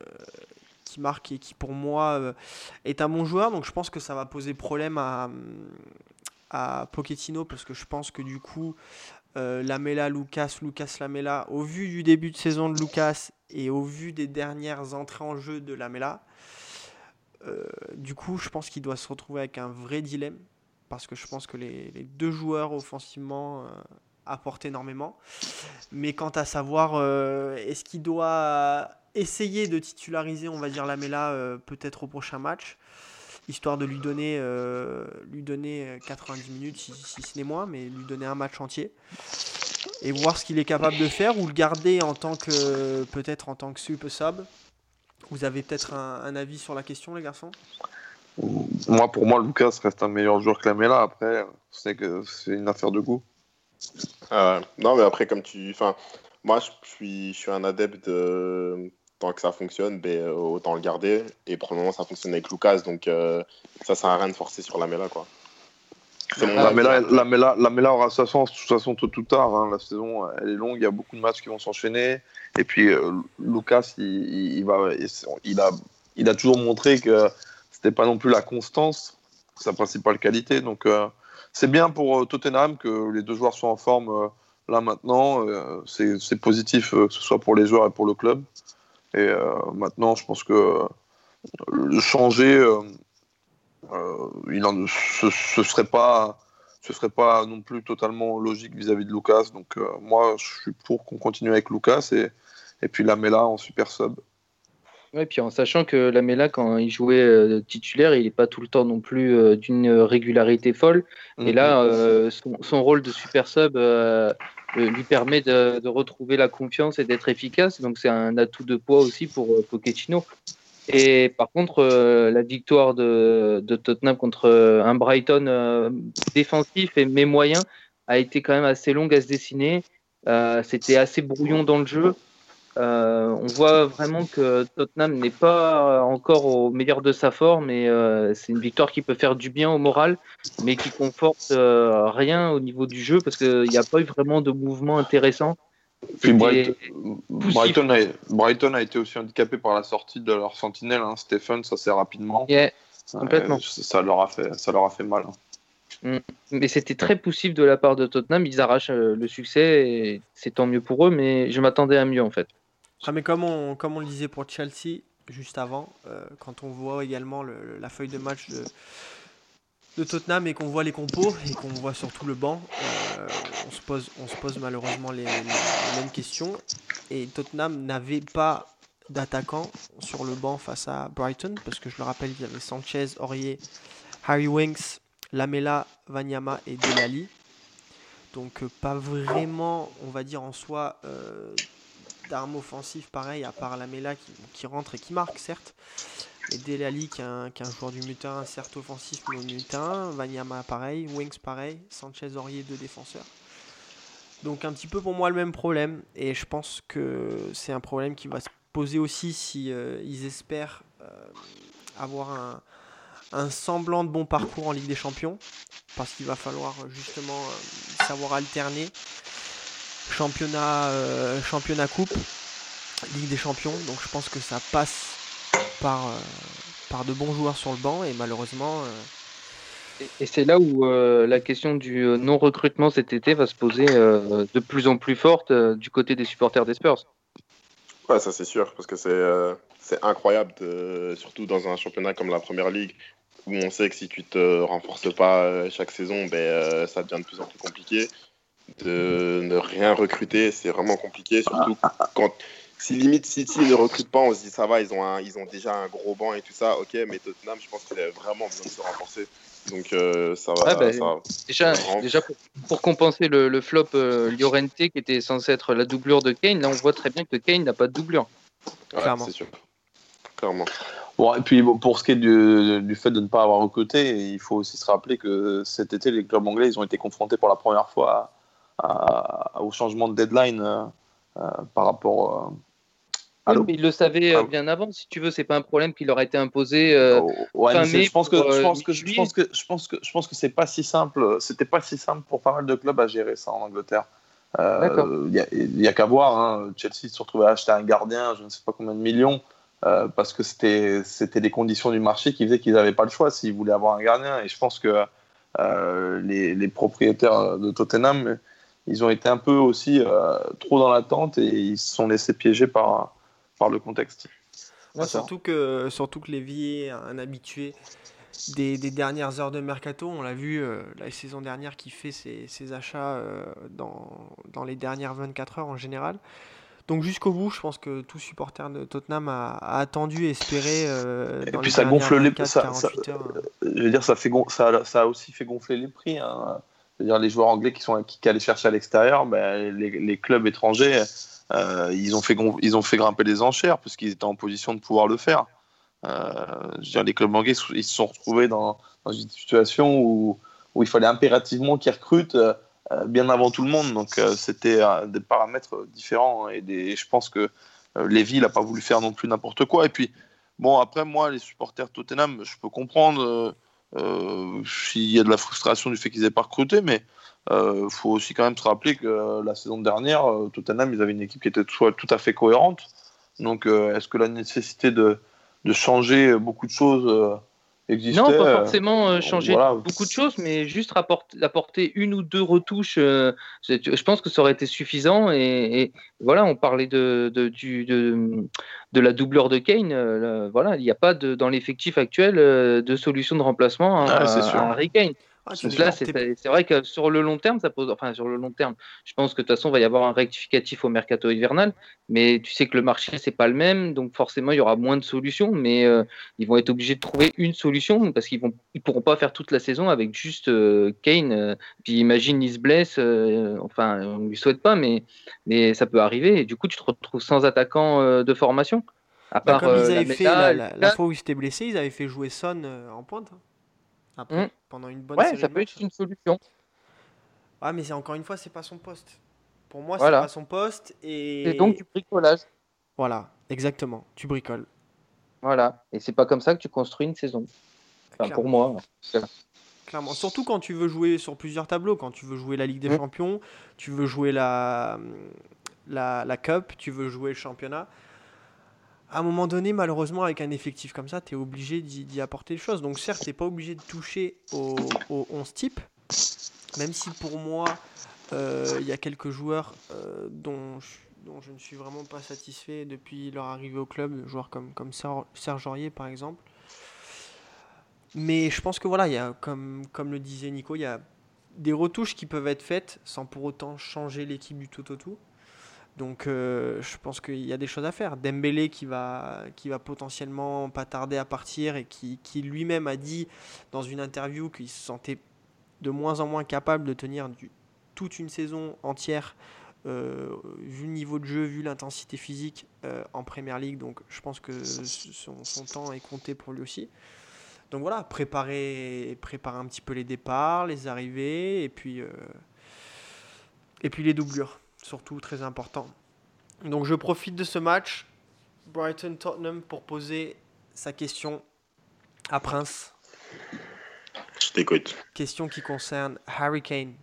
qui marque et qui pour moi euh, est un bon joueur. Donc je pense que ça va poser problème à, Pochettino parce que je pense que du coup euh, Lamela, Lucas, Lucas Lamela, au vu du début de saison de Lucas et au vu des dernières entrées en jeu de Lamela, euh, du coup je pense qu'il doit se retrouver avec un vrai dilemme parce que je pense que les, deux joueurs offensivement euh, apporte énormément. Mais quant à savoir, euh, est-ce qu'il doit essayer de titulariser, on va dire, Lamela euh, peut-être au prochain match, histoire de lui donner, lui donner 90 minutes, si, ce n'est moins, mais lui donner un match entier. Et voir ce qu'il est capable de faire, ou le garder en tant que, peut-être en tant que super sub. Vous avez peut-être un avis sur la question, les garçons? Moi, pour moi, Lucas reste un meilleur joueur que Lamela. Après, c'est que c'est une affaire de goût. Euh, non, mais après, comme tu. Enfin, moi, je suis, je suis un adepte de. Tant que ça fonctionne, ben, autant le garder. Et pour le moment, ça fonctionne avec Lucas. Donc, euh, ça sert à rien de forcer sur la Mela. Quoi. La Mela aura sa chance de toute façon tôt ou tard. Hein. La saison, elle est longue. Il y a beaucoup de matchs qui vont s'enchaîner. Et puis, euh, Lucas, il, il, va, il, a, il a toujours montré que c'était pas non plus la constance, sa principale qualité. Donc, euh, c'est bien pour Tottenham que les deux joueurs soient en forme euh, là maintenant. Euh, c'est positif euh, que ce soit pour les joueurs et pour le club. Et maintenant, je pense que le changer, il en, ce, ce serait pas ce serait pas non plus totalement logique vis-à-vis -vis de Lucas. Donc moi, je suis pour qu'on continue avec Lucas et, et puis Lamela en super sub. Ouais, puis en sachant que Lamela, quand il jouait euh, titulaire, il n'est pas tout le temps non plus euh, d'une régularité folle. Et là, euh, son, son, rôle de super sub lui permet de, de, retrouver la confiance et d'être efficace. Donc c'est un atout de poids aussi pour Pochettino. Et par contre, la victoire de, de, Tottenham contre un Brighton défensif et mais moyen a été quand même assez longue à se dessiner. C'était assez brouillon dans le jeu. Euh, on voit vraiment que Tottenham n'est pas encore au meilleur de sa forme et euh, c'est une victoire qui peut faire du bien au moral, mais qui conforte euh, rien au niveau du jeu parce qu'il n'y a pas eu vraiment de mouvement intéressant. Puis Brighton, a, Brighton a été aussi handicapé par la sortie de leur sentinelle, hein, Stephen, ça c'est rapidement. Yeah, complètement. Euh, ça, leur a fait, ça leur a fait mal. hein. Mais c'était très poussif de la part de Tottenham. Ils arrachent euh, le succès et c'est tant mieux pour eux, mais je m'attendais à mieux en fait. Ah, mais comme on, comme on le disait pour Chelsea juste avant, euh, quand on voit également le- la feuille de match de, Tottenham et qu'on voit les compos et qu'on voit surtout le banc, euh, on, se pose, on se pose malheureusement les, mêmes questions. Et Tottenham n'avait pas d'attaquant sur le banc face à Brighton, parce que je le rappelle, il y avait Sanchez, Aurier, Harry Winks, Lamela, Vanyama et Delali. Donc euh, pas vraiment, on va dire en soi, d'armes offensives pareil, à part Lamela qui, qui rentre et qui marque, certes. Et Delali qui est, un, qui est joueur du mutin, certes offensif, mais au mutin. Vanyama pareil, Winks pareil, Sanchez Aurier, deux défenseurs. Donc un petit peu pour moi le même problème. Et je pense que c'est un problème qui va se poser aussi si euh, ils espèrent euh, avoir un, semblant de bon parcours en Ligue des Champions. Parce qu'il va falloir justement euh, savoir alterner championnat, euh, championnat coupe, Ligue des Champions. Donc je pense que ça passe par, euh, par de bons joueurs sur le banc et malheureusement. euh, Et- Et c'est là où euh, la question du non-recrutement cet été va se poser euh, de plus en plus forte euh, du côté des supporters des Spurs. Ouais, ça c'est sûr, parce que c'est euh, c'est incroyable, de- surtout dans un championnat comme la Première Ligue, où on sait que si tu te renforces pas chaque saison, ben, euh, ça devient de plus en plus compliqué. De ne rien recruter, c'est vraiment compliqué, surtout quand si limite City ne recrute pas, on se dit ça va, ils ont, un- ils ont déjà un gros banc et tout ça, ok, mais Tottenham, je pense qu'il a vraiment besoin de se renforcer. Donc euh, ça va. Ouais, bah, ça va. Déjà, déjà pour, pour compenser le, le flop euh, Llorente qui était censé être la doublure de Kane, là on voit très bien que Kane n'a pas de doublure. Ouais, Clairement. c'est sûr. Clairement. Bon, et puis bon, pour ce qui est du, du fait de ne pas avoir recruté, il faut aussi se rappeler que cet été, les clubs anglais, ils ont été confrontés pour la première fois à- au changement de deadline euh, euh, par rapport. euh, Oui, mais ils le savaient euh, Ah. bien avant, si tu veux, c'est pas un problème qui leur a été imposé. euh, Oh, ouais, fin mais c'est- mai je pense que je euh, pense que je mi-juillet. pense que je pense que je pense que c'est pas si simple. C'était pas si simple pour pas mal de clubs à gérer ça en Angleterre. Il y a, il y a qu'à voir. hein. Chelsea se retrouvait à acheter un gardien, je ne sais pas combien de millions, euh, parce que c'était c'était les conditions du marché qui faisaient qu'ils n'avaient pas le choix s'ils voulaient avoir un gardien. Et je pense que euh, les, les propriétaires de Tottenham, ils ont été un peu aussi euh, trop dans l'attente et ils se sont laissés piéger par par le contexte. Ouais, ça. surtout, que, surtout que Lévy est un habitué des, des dernières heures de mercato. On l'a vu euh, la saison dernière qui fait ses, ses achats euh, dans, dans les dernières 24 heures en général. Donc jusqu'au bout, je pense que tout supporter de Tottenham a, a attendu espéré euh, Et dans puis les ça gonfle les 24, ça- 48 heures. euh. je veux dire, ça, fait gon- ça, ça a aussi fait gonfler les prix. hein. Je veux dire, les joueurs anglais qui sont qui, allaient chercher à l'extérieur, ben, les, clubs étrangers, euh, ils, ont fait ils ont fait grimper les enchères parce qu'ils étaient en position de pouvoir le faire. Euh, je veux les clubs anglais, ils se sont retrouvés dans, dans une situation où, où il fallait impérativement qu'ils recrutent euh, bien avant tout le monde. Donc, c'était des paramètres différents. Et, je pense que Lévy n'a pas voulu faire non plus n'importe quoi. Et puis, bon, après, moi, les supporters Tottenham, je peux comprendre. Euh, euh, s'il y a de la frustration du fait qu'ils n'aient pas recruté, mais il faut aussi quand même se rappeler que euh, la saison dernière, euh, Tottenham, ils avaient une équipe qui était tout, à fait cohérente. Donc, euh, est-ce que la nécessité de, changer beaucoup de choses euh, existait Non, pas euh, forcément euh, changer voilà. beaucoup de choses, mais juste rapporter, apporter une ou deux retouches. euh, je pense que ça aurait été suffisant. Et, et voilà, on parlait de, de, du- de, de la doubleur de Kane. euh, là, voilà, il n'y a pas de, dans l'effectif actuel de solution de remplacement à, sûr. à Harry Kane. Ah, Donc te là, c'est vrai que sur le long terme, ça pose. Enfin, sur le long terme, je pense que de toute façon, il va y avoir un rectificatif au mercato hivernal. Mais tu sais que le marché, c'est pas le même. Donc forcément, il y aura moins de solutions. Mais euh, ils vont être obligés de trouver une solution parce qu'ils vont, ils pourront pas faire toute la saison avec juste euh, Kane. euh, puis imagine, il se blesse. euh, enfin, on lui souhaite pas, mais, mais ça peut arriver. Et du coup, tu te retrouves sans attaquant euh, de formation. À Bah, part, comme euh, ils la avaient fait la, le la- fois où il s'était blessé, ils avaient fait jouer Son euh, en pointe. hein. Après, Mm. pendant une bonne Ouais, série ça peut être une solution. Ah, mais c'est encore une fois, c'est pas son poste. Pour moi, Voilà. c'est pas son poste. Et C'est donc du bricolage. voilà, exactement. Tu bricoles. Voilà. Et c'est pas comme ça que tu construis une saison. Enfin, pour moi. Clairement. Surtout quand tu veux jouer sur plusieurs tableaux, quand tu veux jouer la Ligue des Mm. Champions, tu veux jouer la, la, la Cup, tu veux jouer le championnat. À un moment donné, malheureusement, avec un effectif comme ça, tu es obligé d'y apporter des choses. Donc certes, tu pas obligé de toucher au, au 11 type, même si pour moi, euh, il y a quelques joueurs euh, dont, je, ne suis vraiment pas satisfait depuis leur arrivée au club, joueurs comme, comme Ser- Serge Aurier par exemple. Mais je pense que voilà, il y a, comme le disait Nico, il y a des retouches qui peuvent être faites sans pour autant changer l'équipe du tout au tout. Donc euh, je pense qu'il y a des choses à faire. Dembélé qui va, qui va potentiellement pas tarder à partir et qui, qui lui-même a dit dans une interview qu'il se sentait de moins en moins capable de tenir toute une saison entière euh, vu le niveau de jeu, vu l'intensité physique euh, en Première League. Donc je pense que son, son temps est compté pour lui aussi. Donc voilà, préparer, préparer un petit peu les départs, les arrivées et puis, et puis les doublures, surtout très important. Donc je profite de ce match, Brighton-Tottenham, pour poser sa question à Prince. Je t'écoute. Question qui concerne Harry Kane.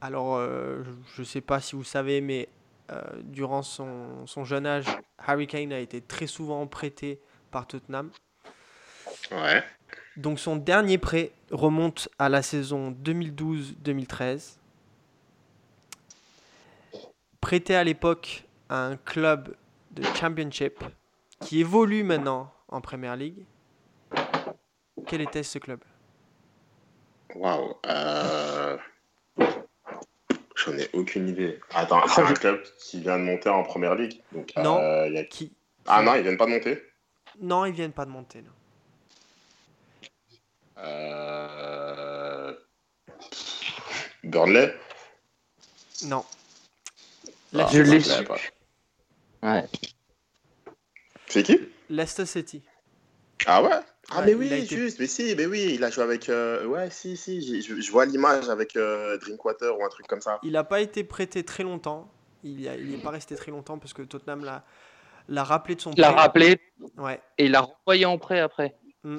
Alors, euh, je ne sais pas si vous savez, mais euh, durant son, son jeune âge, Harry Kane a été très souvent prêté par Tottenham. Ouais. Donc son dernier prêt remonte à la saison 2012-2013. Prêté à l'époque à un club de Championship qui évolue maintenant en Premier League. Quel était ce club? Waouh. Euh... J'en ai aucune idée. Attends, c'est un club qui vient de monter en première ligue. Donc, Non. euh, y a- qui... Ah non, ils viennent pas de monter? Non, ils viennent pas de monter. non. Euh... Burnley? Non. Ah, Je l'ai su. Ouais. C'est qui? Leicester City. Ah ouais? Ah Ouais, mais oui, été- juste, mais si, mais oui, il a joué avec... euh, Ouais, si, si, je, je vois l'image avec euh, Drinkwater ou un truc comme ça. Il n'a pas été prêté très longtemps. Il n'est pas resté très longtemps parce que Tottenham l'a l'a rappelé de son Il l'a prêt. rappelé Ouais. et il l'a renvoyé en prêt après. Mm.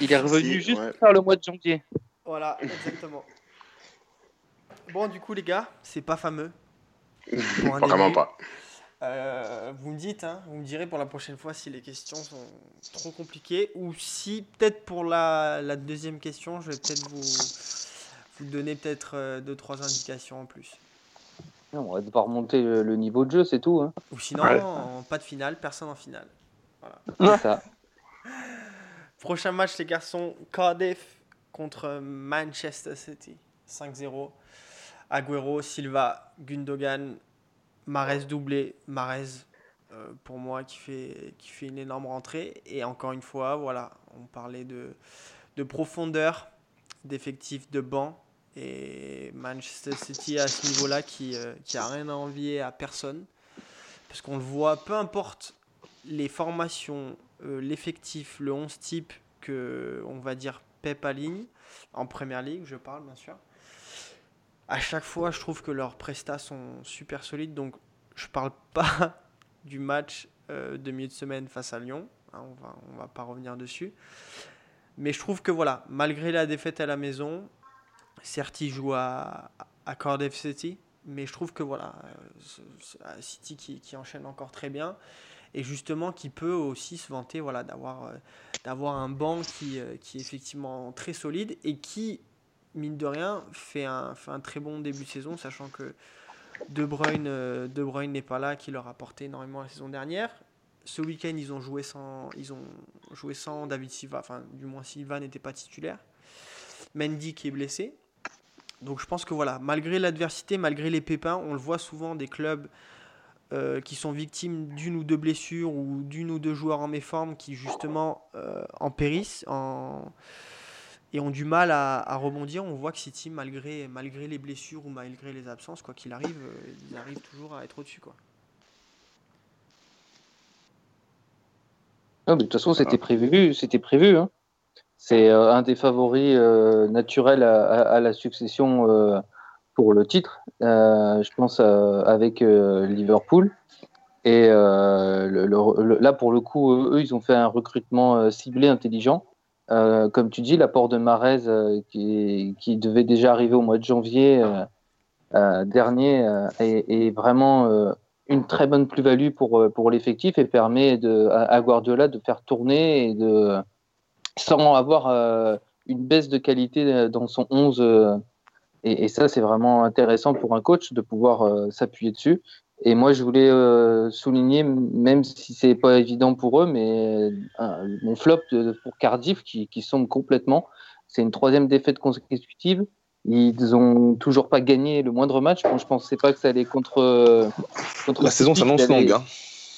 Il est revenu Si, juste ouais. pour faire le mois de janvier. Voilà, exactement. Bon, du coup, les gars, c'est pas fameux. Vraiment début. pas. Euh, vous me dites, hein, vous me direz pour la prochaine fois si les questions sont trop compliquées ou si peut-être pour la, la deuxième question, je vais peut-être vous, vous donner peut-être euh, deux trois indications en plus. Non, on va devoir monter le, le niveau de jeu, c'est tout. Hein. Ou sinon, Ouais. en- pas de finale, personne en finale. C'est ça. Prochain match, les garçons, Cardiff contre Manchester City. 5-0. Agüero, Silva, Gundogan, Mares doublé. Mares, euh, pour moi, qui fait, une énorme rentrée. Et encore une fois, voilà, on parlait de, de profondeur, d'effectifs de banc. Et Manchester City, à ce niveau-là, qui, euh, qui a rien à envier à personne. Parce qu'on le voit, peu importe les formations, euh, l'effectif, le 11 type que on va dire Pep aligne en première ligue, je parle bien sûr. À chaque fois, je trouve que leurs prestats sont super solides. Donc, je parle pas du match euh, de milieu de semaine face à Lyon. hein, on va on va pas revenir dessus. Mais je trouve que voilà, malgré la défaite à la maison, certes ils jouent à, à Cardiff City, mais je trouve que voilà, euh, City qui, qui enchaîne encore très bien et justement qui peut aussi se vanter voilà, d'avoir euh, d'avoir un banc qui, euh, qui est effectivement très solide et qui, mine de rien, fait un, très bon début de saison, sachant que De Bruyne, euh, De Bruyne n'est pas là, qui leur a apporté énormément la saison dernière. Ce week-end, ils ont joué sans, ils ont joué sans David Silva, enfin, du moins Silva n'était pas titulaire. Mendy qui est blessé. Donc je pense que voilà, malgré l'adversité, malgré les pépins, on le voit souvent des clubs euh, qui sont victimes d'une ou deux blessures ou d'une ou deux joueurs en méforme qui justement euh, en périssent en... et ont du mal à, à rebondir. On voit que City, malgré, malgré les blessures ou malgré les absences, quoi qu'il arrive, euh, ils arrivent toujours à être au-dessus. Quoi. Non, mais de toute façon, c'était prévu. C'était prévu. hein. C'est euh, un des favoris euh, naturels à, à- à la succession euh, pour le titre. Euh, je pense euh, avec euh, Liverpool. Et euh, le- le- le- là, pour le coup, eux, ils ont fait un recrutement euh, ciblé, intelligent. Euh, comme tu dis, l'apport de Marez, euh, qui, devait déjà arriver au mois de janvier, euh, dernier est, vraiment une très bonne plus-value pour, l'effectif et permet à Guardiola de faire tourner et de, sans avoir une baisse de qualité dans son 11. Et, et, ça, c'est vraiment intéressant pour un coach de pouvoir s'appuyer dessus. Et moi, je voulais euh, souligner, même si c'est pas évident pour eux, mais euh, mon flop pour Cardiff qui, qui sombre complètement. C'est une troisième défaite consécutive. Ils ont toujours pas gagné le moindre match. Bon, je pensais pas que ça allait contre. contre La saison s'annonce longue. Hein.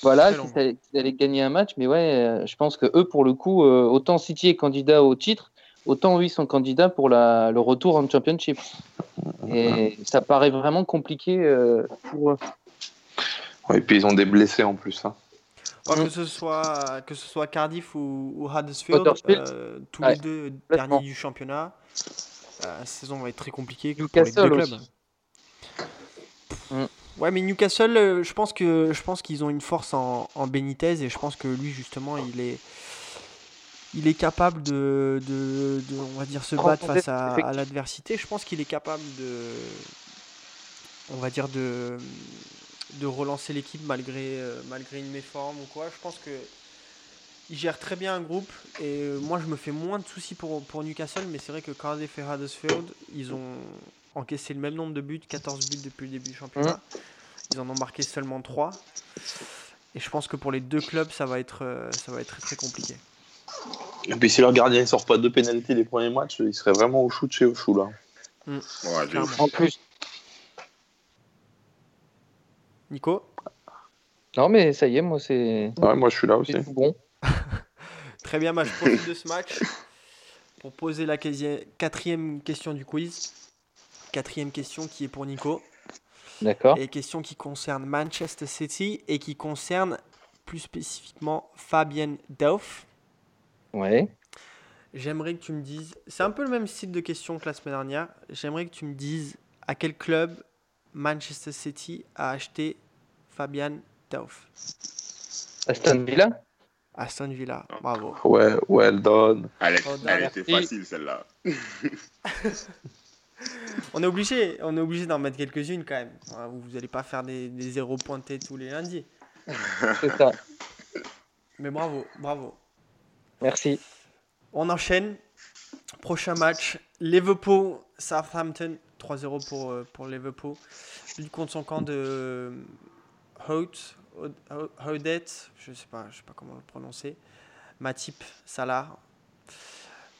Voilà, qu'ils allaient, gagner un match. Mais ouais, euh, je pense que eux, pour le coup, autant City est candidat au titre, autant eux, ils sont candidats pour la, le retour en Championship. Et ça paraît vraiment compliqué pour eux et puis ils ont des blessés en plus. Hein. que, ce soit, que ce soit Cardiff ou, Huddersfield, euh, tous les deux derniers du championnat, euh, la saison va être très compliquée pour les deux clubs. Mm. Ouais, mais Newcastle, euh, je pense que je pense qu'ils ont une force en, en, Benitez et je pense que lui justement, il est il est capable de, de, on va dire se battre face à, à l'adversité. Je pense qu'il est capable de on va dire de de relancer l'équipe malgré, euh, malgré une méforme ou quoi. Je pense que il gère très bien un groupe et euh, moi je me fais moins de soucis pour, pour Newcastle, mais c'est vrai que Cardiff et Huddersfield, ils ont encaissé le même nombre de buts, 14 buts depuis le début du championnat. Mmh. Ils en ont marqué seulement 3. Et je pense que pour les deux clubs, ça va être, euh, ça va être très, très compliqué. Et puis si leur gardien ne sort pas deux pénalités les premiers matchs, il serait vraiment au chou de chez au chou là. Mmh. en plus, Nico Non, mais ça y est, moi c'est. Ouais, moi je suis là aussi. Bon. Très bien, bah, je profite de ce match pour poser la quatrième question du quiz. Quatrième question qui est pour Nico. D'accord. Et question qui concerne Manchester City et qui concerne plus spécifiquement Fabien Delph. Ouais. J'aimerais que tu me dises, c'est un peu le même style de question que la semaine dernière. J'aimerais que tu me dises à quel club Manchester City a acheté Fabian Delph. Aston Villa? Aston Villa, bravo. Ouais, well done. Elle, était facile celle-là. on est obligé, on est obligé d'en mettre quelques-unes quand même. Vous n'allez pas faire des, des zéros pointés tous les lundis. C'est ça. Mais bravo, bravo. Merci. On enchaîne. Prochain match, Liverpool-Southampton. 3-0 pour, euh, pour Liverpool. Il compte son camp de Hout, Houdet, je sais pas, sais pas comment le prononcer. Matip Salah.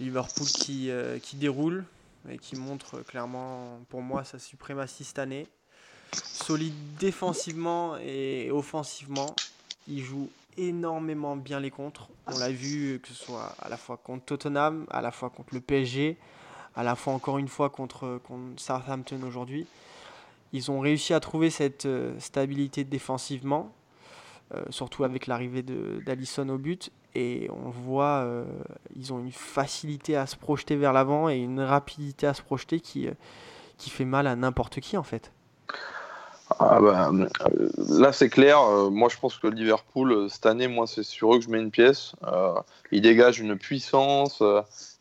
Liverpool qui, euh, qui déroule et qui montre clairement pour moi sa suprématie cette année. Solide défensivement et offensivement. Il joue énormément bien les contres. On l'a vu que ce soit à la fois contre Tottenham, à la fois contre le PSG, à la fois encore une fois contre, contre Southampton aujourd'hui. Ils ont réussi à trouver cette euh, stabilité défensivement, euh, surtout avec l'arrivée d'Alisson au but. Et on voit, euh, ils ont une facilité à se projeter vers l'avant et une rapidité à se projeter qui, qui fait mal à n'importe qui en fait. Ah bah, là, c'est clair. moi, je pense que Liverpool, cette année, moi, c'est sur eux que je mets une pièce. ils dégagent une puissance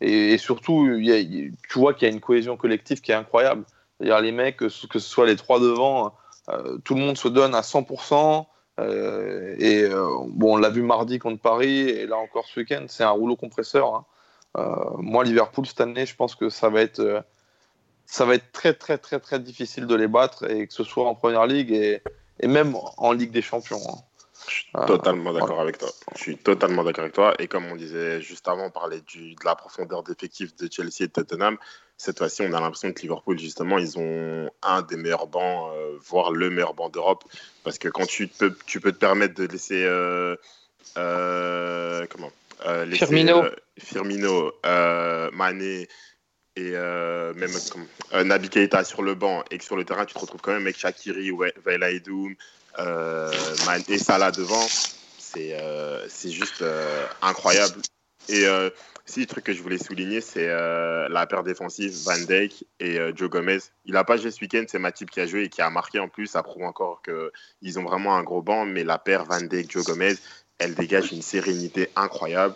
et, surtout, tu vois qu'il y a une cohésion collective qui est incroyable. C'est-à-dire, les mecs, que ce soit les trois devant, tout le monde se donne à 100%. et bon, on l'a vu mardi contre Paris et là encore ce week-end, c'est un rouleau compresseur. Hein. moi, Liverpool, cette année, je pense que ça va être ça va être très très très très difficile de les battre et que ce soit en première ligue et, et même en Ligue des Champions. Hein. Je suis totalement d'accord avec toi. Je suis totalement d'accord avec toi. Et comme on disait juste avant, on parlait du, de la profondeur d'effectifs de Chelsea et de Tottenham. Cette fois-ci, on a l'impression que Liverpool, justement, ils ont un des meilleurs bancs, euh, voire le meilleur banc d'Europe. Parce que quand tu peux, tu peux te permettre de laisser. Euh, euh, comment laisser, Firmino, Firmino Mané et euh, même comme euh, Nabi Keita sur le banc et que sur le terrain tu te retrouves quand même avec Shakiri, Vela Edoum, euh, et Salah devant, c'est euh, c'est juste euh, incroyable. Et si le truc que je voulais souligner, c'est la paire défensive Van Dijk et Joe Gomez. Il n'a pas joué ce week-end, c'est Matip qui a joué et qui a marqué en plus. Ça prouve encore qu'ils ont vraiment un gros banc, mais la paire Van Dijk-Joe Gomez, elle dégage une sérénité incroyable.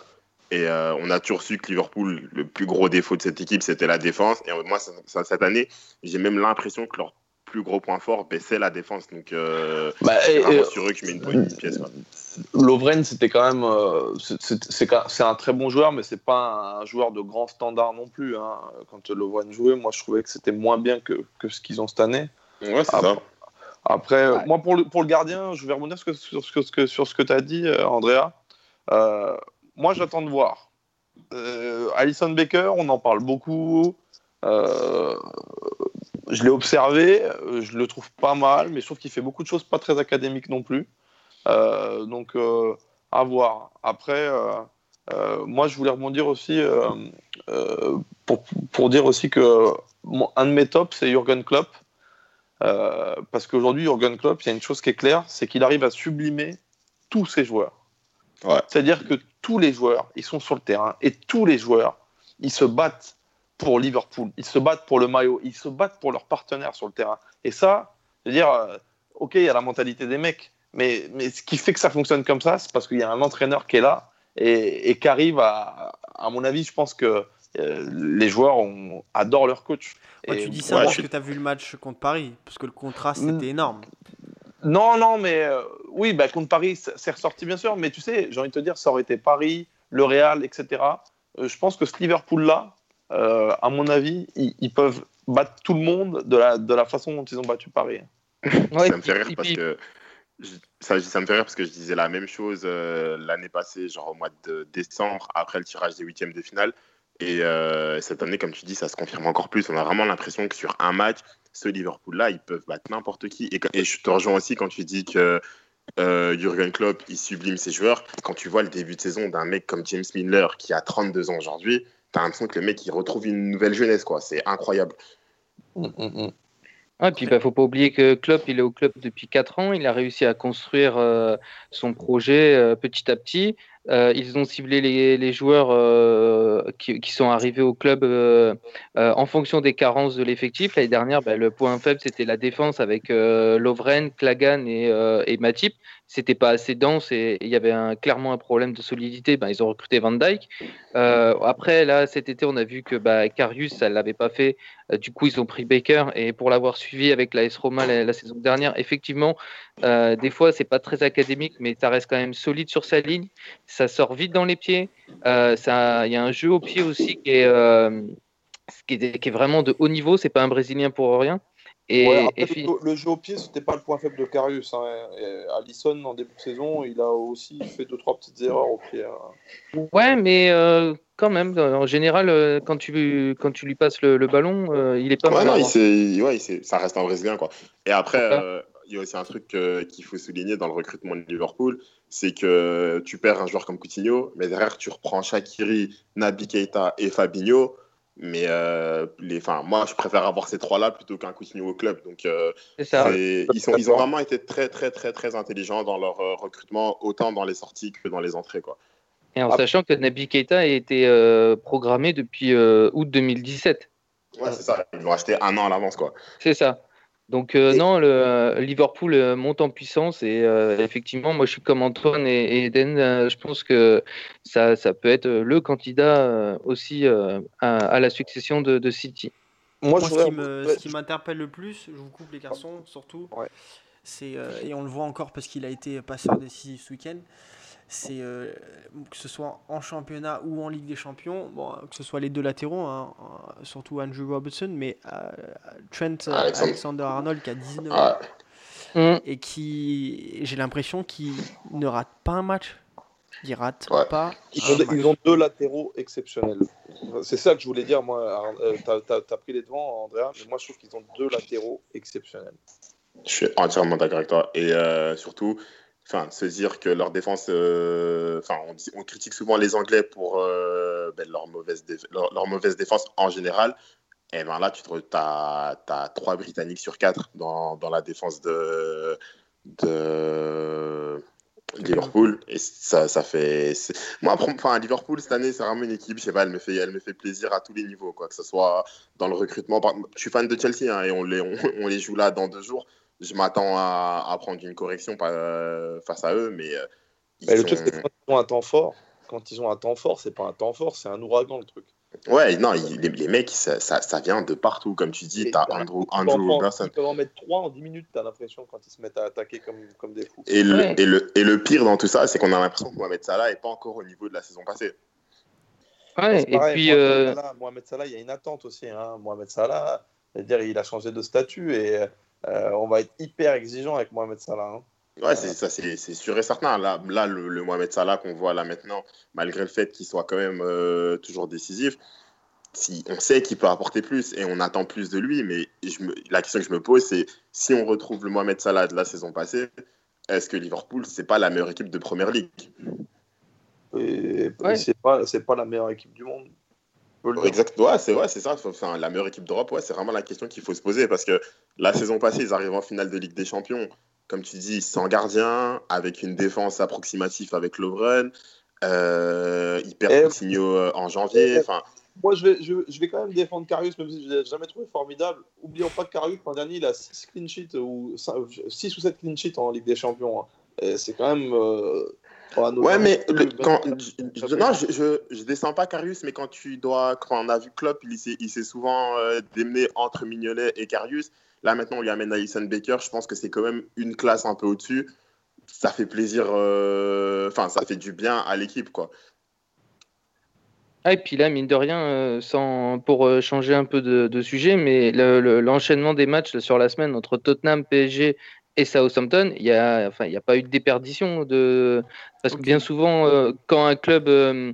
Et euh, on a toujours su que Liverpool, le plus gros défaut de cette équipe, c'était la défense. Et moi, cette année, j'ai même l'impression que leur plus gros point fort, ben, c'est la défense. Donc, euh, Bah, c'est vraiment et- sur eux que je mets une, une pièce. Lovren, c'était quand même. euh, c'est- un très bon joueur, mais c'est pas un joueur de grand standard non plus. hein. Quand Lovren jouait, moi, je trouvais que c'était moins bien que, que ce qu'ils ont cette année. Ouais, c'est ça. Après, euh, moi, pour le, pour le gardien, je vais rebondir sur, sur, sur ce que, sur ce que tu as dit, euh, Andrea. Moi, j'attends de voir. Euh, Alison Baker, on en parle beaucoup. Euh, je l'ai observé, euh, je le trouve pas mal, mais je trouve qu'il fait beaucoup de choses pas très académiques non plus. Euh, donc, à voir. Après, moi, je voulais rebondir aussi pour, pour dire aussi que un de mes tops, c'est Jürgen Klopp. Parce qu'aujourd'hui, Jürgen Klopp, il y a une chose qui est claire, c'est qu'il arrive à sublimer tous ses joueurs. Ouais. C'est-à-dire que tous les joueurs, ils sont sur le terrain et tous les joueurs, ils se battent pour Liverpool, ils se battent pour le maillot, ils se battent pour leurs partenaires sur le terrain. Et ça, je veux dire, euh, ok, il y a la mentalité des mecs, mais, mais ce qui fait que ça fonctionne comme ça, c'est parce qu'il y a un entraîneur qui est là et, et qui arrive à, à mon avis, je pense que euh, les joueurs ont- adorent leur coach. Ouais, Et- tu dis ça ouais, parce je que tu as vu le match contre Paris, parce que le contraste Mm. était énorme. Non, non, mais euh, oui, bah, contre Paris, c'est ressorti bien sûr, mais tu sais, j'ai envie de te dire, ça aurait été Paris, le Real, etc. Euh, je pense que ce Liverpool-là, euh, à mon avis, ils, ils peuvent battre tout le monde de la, de la façon dont ils ont battu Paris. Ouais, ça me fait rire parce que je- ça, ça me fait rire parce que je disais la même chose euh, l'année passée, genre au mois de décembre, après le tirage des huitièmes de finale. Et euh, cette année, comme tu dis, ça se confirme encore plus. On a vraiment l'impression que sur un match, ce Liverpool-là, ils peuvent battre n'importe qui. Et, et je te rejoins aussi quand tu dis que euh, Jurgen Klopp, il sublime ses joueurs. Quand tu vois le début de saison d'un mec comme James Milner, qui a 32 ans aujourd'hui, t'as l'impression que le mec, il retrouve une nouvelle jeunesse. quoi. C'est incroyable. Mm, mm, mm. Ah, puis bah, faut pas oublier que Klopp, il est au club depuis 4 ans. Il a réussi à construire euh, son projet euh, petit à petit. Euh, ils ont ciblé les, joueurs euh, qui, sont arrivés au club euh, en fonction des carences de l'effectif. L'année dernière, bah, le point faible, c'était la défense avec Lovren, Klagan et Matip. C'était pas assez dense et il y avait clairement un problème de solidité. Ben, ils ont recruté Van Dyke. Euh, après, là, cet été, on a vu que bah, Karius, ça l'avait pas fait. Euh, du coup, ils ont pris Baker et pour l'avoir suivi avec la S Roma la, saison dernière, effectivement, euh, des fois, c'est pas très académique, mais ça reste quand même solide sur sa ligne. Ça sort vite dans les pieds. Il y a un jeu au pied aussi qui est, qui est, qui est vraiment de haut niveau. C'est pas un Brésilien pour rien. Et, Ouais, après, et fi- le, le jeu au pied, c'était pas le point faible de Karius. Hein. Et Alisson, en début de saison, il a aussi fait deux trois petites erreurs au pied. hein. ouais, mais euh, quand même, en général, euh, quand tu, quand tu lui passes le, le ballon, euh, il est pas Ouais, mal. non, à il ouais, il ça reste un Brésilien. Quoi. Et après, euh, il y a aussi un truc euh, qu'il faut souligner dans le recrutement de Liverpool, c'est que tu perds un joueur comme Coutinho, mais derrière, tu reprends Shaqiri, Naby Keita et Fabinho. Mais euh, les, enfin, moi, je préfère avoir ces trois-là plutôt qu'un Coutinho au club. Donc, euh, C'est ça. ils, sont, ils ont vraiment été très, très, très, très intelligents dans leur euh, recrutement, autant dans les sorties que dans les entrées. Quoi. Et en Ah. sachant que Naby Keita a été euh, programmé depuis euh, août 2017. Ouais, c'est ça. Ils l'ont acheté un an à l'avance. quoi. C'est ça. Donc euh, Et- non, le euh, Liverpool euh, monte en puissance et euh, effectivement, moi je suis comme Antoine et, et Eden, euh, je pense que ça, ça peut être le candidat euh, aussi euh, à, à la succession de, de City. Moi, Moi, je ce qui m'interpelle le plus, je vous coupe les garçons, surtout, Ouais. c'est, euh, et on le voit encore parce qu'il a été passeur décisif ce week-end, c'est euh, que ce soit en championnat ou en Ligue des Champions, bon, que ce soit les deux latéraux, hein, euh, surtout Andrew Robertson, mais euh, Trent Alexander. Alexander-Arnold qui a 19 Ouais. ans Hum, et qui, j'ai l'impression qu'il ne rate pas un match. Il rate Ouais. pas Ils un ont, match. ils ont deux latéraux exceptionnels. C'est ça que je voulais dire, moi. T'as as, pris les devants, Andrea, mais moi je trouve qu'ils ont deux latéraux exceptionnels. Je suis entièrement d'accord avec toi. Et euh, surtout, enfin, se dire que leur défense, euh, on, critique souvent les Anglais pour euh, ben, leur, mauvaise défense en général. Et ben là, tu as, trois Britanniques sur quatre dans, la défense de, Liverpool. Et ça, ça fait. Moi, enfin, Liverpool, cette année, c'est vraiment une équipe, je sais pas, elle me fait, elle me fait plaisir à tous les niveaux, quoi. Que ce soit dans le recrutement. Je suis fan de Chelsea hein, et on les joue là dans deux jours je m'attends à, à prendre une correction par- euh, face à eux, mais euh, ils Mais le sont- truc, c'est quand ils ont un temps fort, quand ils ont un temps fort, c'est pas un temps fort, c'est un ouragan le truc. Ouais, non, il- les, les mecs, ça, ça, ça vient de partout. Comme tu dis, t'as t'as- Andrew, Andrew Robertson. Ils peuvent en mettre 3 en 10 minutes, t'as l'impression, quand ils se mettent à attaquer comme, comme des fous. Et le, Ouais. et, le, et le pire dans tout ça, c'est qu'on a l'impression que Mohamed Salah n'est pas encore au niveau de la saison passée. Ouais, et pareil, puis, Mohamed euh, Salah, Mohamed Salah, il y a une attente aussi. Hein. Mohamed Salah, c'est-à-dire il a changé de statut et euh, on va être hyper exigeant avec Mohamed Salah. hein. Ouais, c'est ça, c'est sûr et certain. Là, là le, le Mohamed Salah qu'on voit là maintenant, malgré le fait qu'il soit quand même euh, toujours décisif, si, on sait qu'il peut apporter plus et on attend plus de lui. Mais je me- la question que je me pose, c'est si on retrouve le Mohamed Salah de la saison passée, est-ce que Liverpool, c'est pas la meilleure équipe de première ligue Et, Ouais. c'est pas, c'est pas la meilleure équipe du monde. Faut le dire. Ouais, c'est ouais, ça. Enfin, la meilleure équipe d'Europe, ouais, c'est vraiment la question qu'il faut se poser parce que la saison passée, ils arrivent en finale de Ligue des Champions. Comme tu dis, sans gardien, avec une défense approximative avec Lovren. Euh, ils perdent Coutinho euh, en janvier. Enfin, Moi, je vais, je, je vais quand même défendre Karius, même si je ne l'ai jamais trouvé formidable. Oublions pas que Karius, l'an dernier, il a 6 clean sheets, ou 6 ou 7 clean sheets en Ligue des Champions. hein. C'est quand même. euh, anodin. ouais, mais le- quand, Même- je- je- non, je, je, je descends pas Karius, mais quand tu dois, quand on a vu Klopp, il s'est, il s'est souvent euh, démené entre Mignolet et Karius. Là, maintenant, on lui amène Alison Baker. Je pense que c'est quand même une classe un peu au-dessus. Ça fait plaisir, euh, enfin, ça fait du bien à l'équipe, quoi. Ah, et puis là, mine de rien, euh, sans, pour euh, changer un peu de, de sujet, mais le- le- l'enchaînement des matchs là, sur la semaine entre Tottenham, PSG et Southampton, il n'y a, enfin, a pas eu de déperdition. De... Parce que bien souvent, euh, quand un club euh,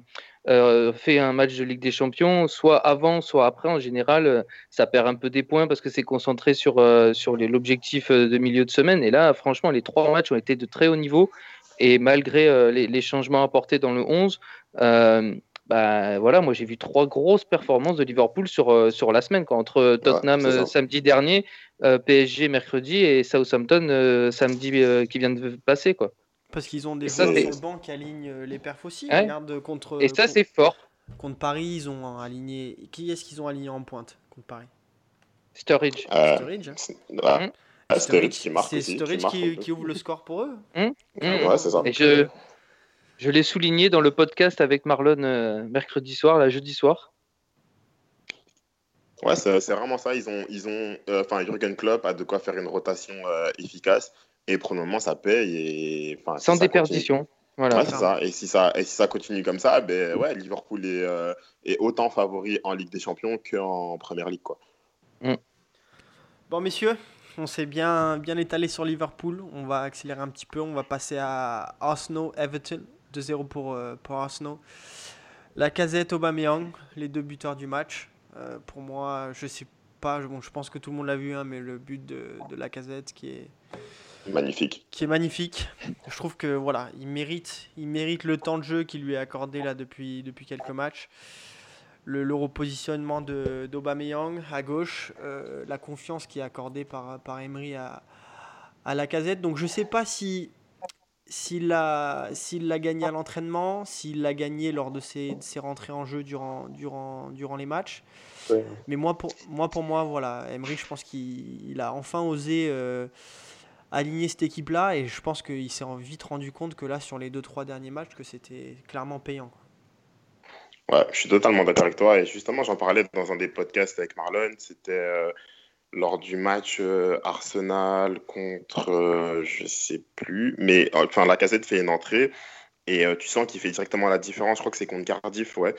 euh, fait un match de Ligue des Champions, soit avant, soit après, en général, ça perd un peu des points parce que c'est concentré sur, sur l'objectif de milieu de semaine. Et là, franchement, les trois matchs ont été de très haut niveau. Et malgré les, les changements apportés dans le 11, euh, bah voilà, moi j'ai vu trois grosses performances de Liverpool sur, euh, sur la semaine, quoi, entre Tottenham c'est ça. euh, samedi dernier, euh, PSG mercredi et Southampton euh, samedi euh, qui vient de passer. Quoi. Parce qu'ils ont des ça, sur le banc qui alignent euh, les perfs aussi. Ouais. Regarde contre, Et ça, contre- c'est fort. contre Paris, ils ont aligné. Qui est-ce qu'ils ont aligné en pointe contre Paris? Sturridge. Euh, Sturridge. hein ouais. Mhm. Ah, Sturridge qui marque C'est Sturridge qui, qui ouvre le score pour eux. Mm. Ouais, c'est ça. Et je, je l'ai souligné dans le podcast avec Marlon euh, mercredi soir, là, jeudi soir. Ouais, c'est vraiment ça. Ils ont, ils ont, euh, enfin, Jurgen Klopp a de quoi faire une rotation euh, efficace et pour le moment, ça paye et, enfin, si Sans continue- déperdition. Voilà. Ouais, c'est ça. Et si ça, et si ça continue comme ça, ben ouais, Liverpool est, euh, est autant favori en Ligue des Champions qu'en Première Ligue, quoi. Bon, messieurs, on s'est bien, bien étalé sur Liverpool. On va accélérer un petit peu. On va passer à Arsenal-Everton. 2-0 pour, euh, pour Arsenal. La casette Aubameyang, les deux buteurs du match. Euh, pour moi, je sais pas, je- bon, je pense que tout le monde l'a vu, hein, mais le but de, de la casette qui est, Magnifique. qui est magnifique. Je trouve que voilà, il mérite, il mérite le temps de jeu qui lui est accordé là depuis, depuis quelques matchs. Le, le repositionnement de- d'Aubameyang à gauche, euh, la confiance qui est accordée par, par Emery à, à la casette. Donc je sais pas si s'il l'a s'il l'a gagné à l'entraînement, s'il l'a gagné lors de ses, de ses rentrées en jeu durant, durant, durant les matchs. Ouais. Mais moi pour, moi, pour moi, voilà, Emery, je pense qu'il il a enfin osé euh, aligner cette équipe-là et je pense qu'il s'est vite rendu compte que là, sur les 2-3 derniers matchs, que c'était clairement payant. quoi. Ouais, je suis totalement d'accord avec toi. Et justement, j'en parlais dans un des podcasts avec Marlon. C'était euh, lors du match euh, Arsenal contre, euh, je sais plus, mais euh, enfin, la casette fait une entrée et euh, tu sens qu'il fait directement la différence. Je crois que c'est contre Cardiff, ouais.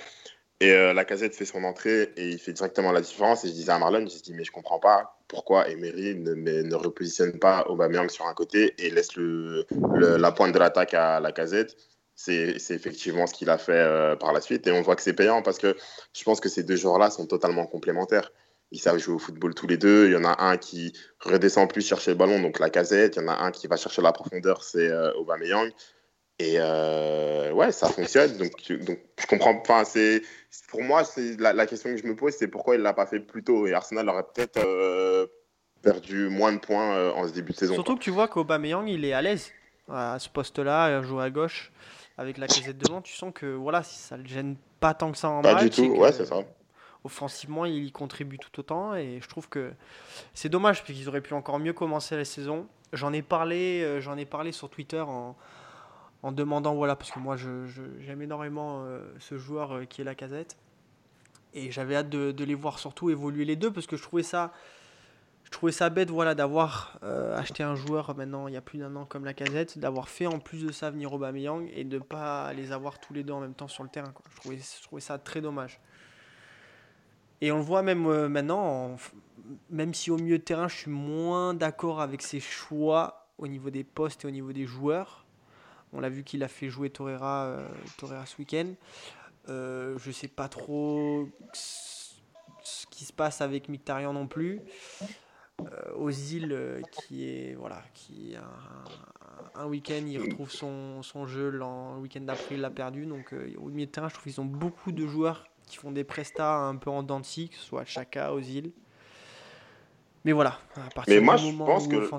Et la casette fait son entrée et il fait directement la différence. Et je disais à Marlon, je dis, mais je comprends pas pourquoi Emery ne, repositionne pas Aubameyang sur un côté et laisse la pointe de l'attaque à la casette. C'est effectivement ce qu'il a fait par la suite. Et on voit que c'est payant parce que je pense que ces deux joueurs-là sont totalement complémentaires. Ils savent jouer au football tous les deux. Il y en a un qui redescend plus chercher le ballon, donc la casette. Il y en a un qui va chercher la profondeur, c'est euh, Aubameyang. Et euh, ouais, ça fonctionne. Donc, donc je comprends. Enfin, c'est pour moi, c'est la, la question que je me pose, c'est pourquoi il l'a pas fait plus tôt. Et Arsenal aurait peut-être euh, perdu moins de points euh, en ce début de saison. Surtout que tu vois qu'Aubameyang, il est à l'aise à ce poste-là, jouer à gauche avec la casette devant. Tu sens que voilà, ça le gêne pas tant que ça en Pas match. du tout, ouais, c'est ça. Offensivement, il y contribue tout autant et je trouve que c'est dommage parce qu'ils auraient pu encore mieux commencer la saison. J'en ai parlé, euh, ai parlé sur Twitter en, demandant voilà parce que moi je- je- j'aime énormément euh, ce joueur euh, qui est la casette et j'avais hâte de, les voir surtout évoluer les deux parce que je trouvais ça je trouvais ça bête voilà, d'avoir acheté un joueur maintenant il y a plus d'un an comme la casette, d'avoir fait en plus de ça venir Aubameyang et de ne pas les avoir tous les deux en même temps sur le terrain. Je trouvais ça très dommage. Et on le voit même euh, maintenant, en- même si au milieu de terrain je suis moins d'accord avec ses choix au niveau des postes et au niveau des joueurs. On l'a vu qu'il a fait jouer Torreira, euh, Torreira ce week-end. Euh, je sais pas trop ce qui se passe avec Mictarian non plus. Euh, Ozil qui est voilà qui un, un week-end il retrouve son, son jeu le week-end d'après il l'a perdu donc au milieu de terrain je trouve qu'ils ont beaucoup de joueurs qui font des prestats un peu en dents de scie, que ce soit Chaka, Ozil mais voilà à partir Mais du moi, je moment pense où que-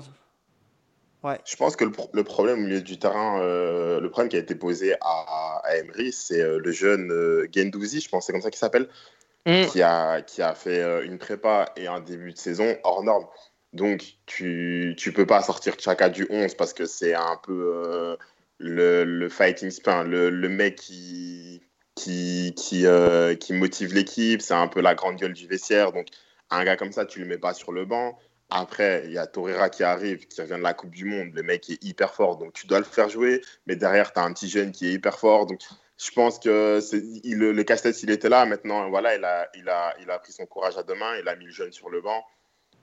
ouais Je pense que le, pro- le problème au milieu du terrain, euh, le problème qui a été posé à, à Emery, c'est euh, le jeune euh, Gendouzi, je pense que c'est comme ça qu'il s'appelle, Mm. qui, a, qui a fait euh, une prépa et un début de saison hors norme. Donc, tu tu peux pas sortir Chaka du 11 parce que c'est un peu euh, le, le fighting spin, le, le mec qui, qui, qui, euh, qui motive l'équipe, c'est un peu la grande gueule du vestiaire. Donc, un gars comme ça, tu le mets pas sur le banc. Après, il y a Torreira qui arrive, qui revient de la Coupe du Monde. Le mec est hyper fort, donc tu dois le faire jouer. Mais derrière, tu as un petit jeune qui est hyper fort. Donc, je pense que le casse-tête, il était là. Maintenant, voilà, il a, il, a, il a pris son courage à deux mains. Il a mis le jeune sur le banc.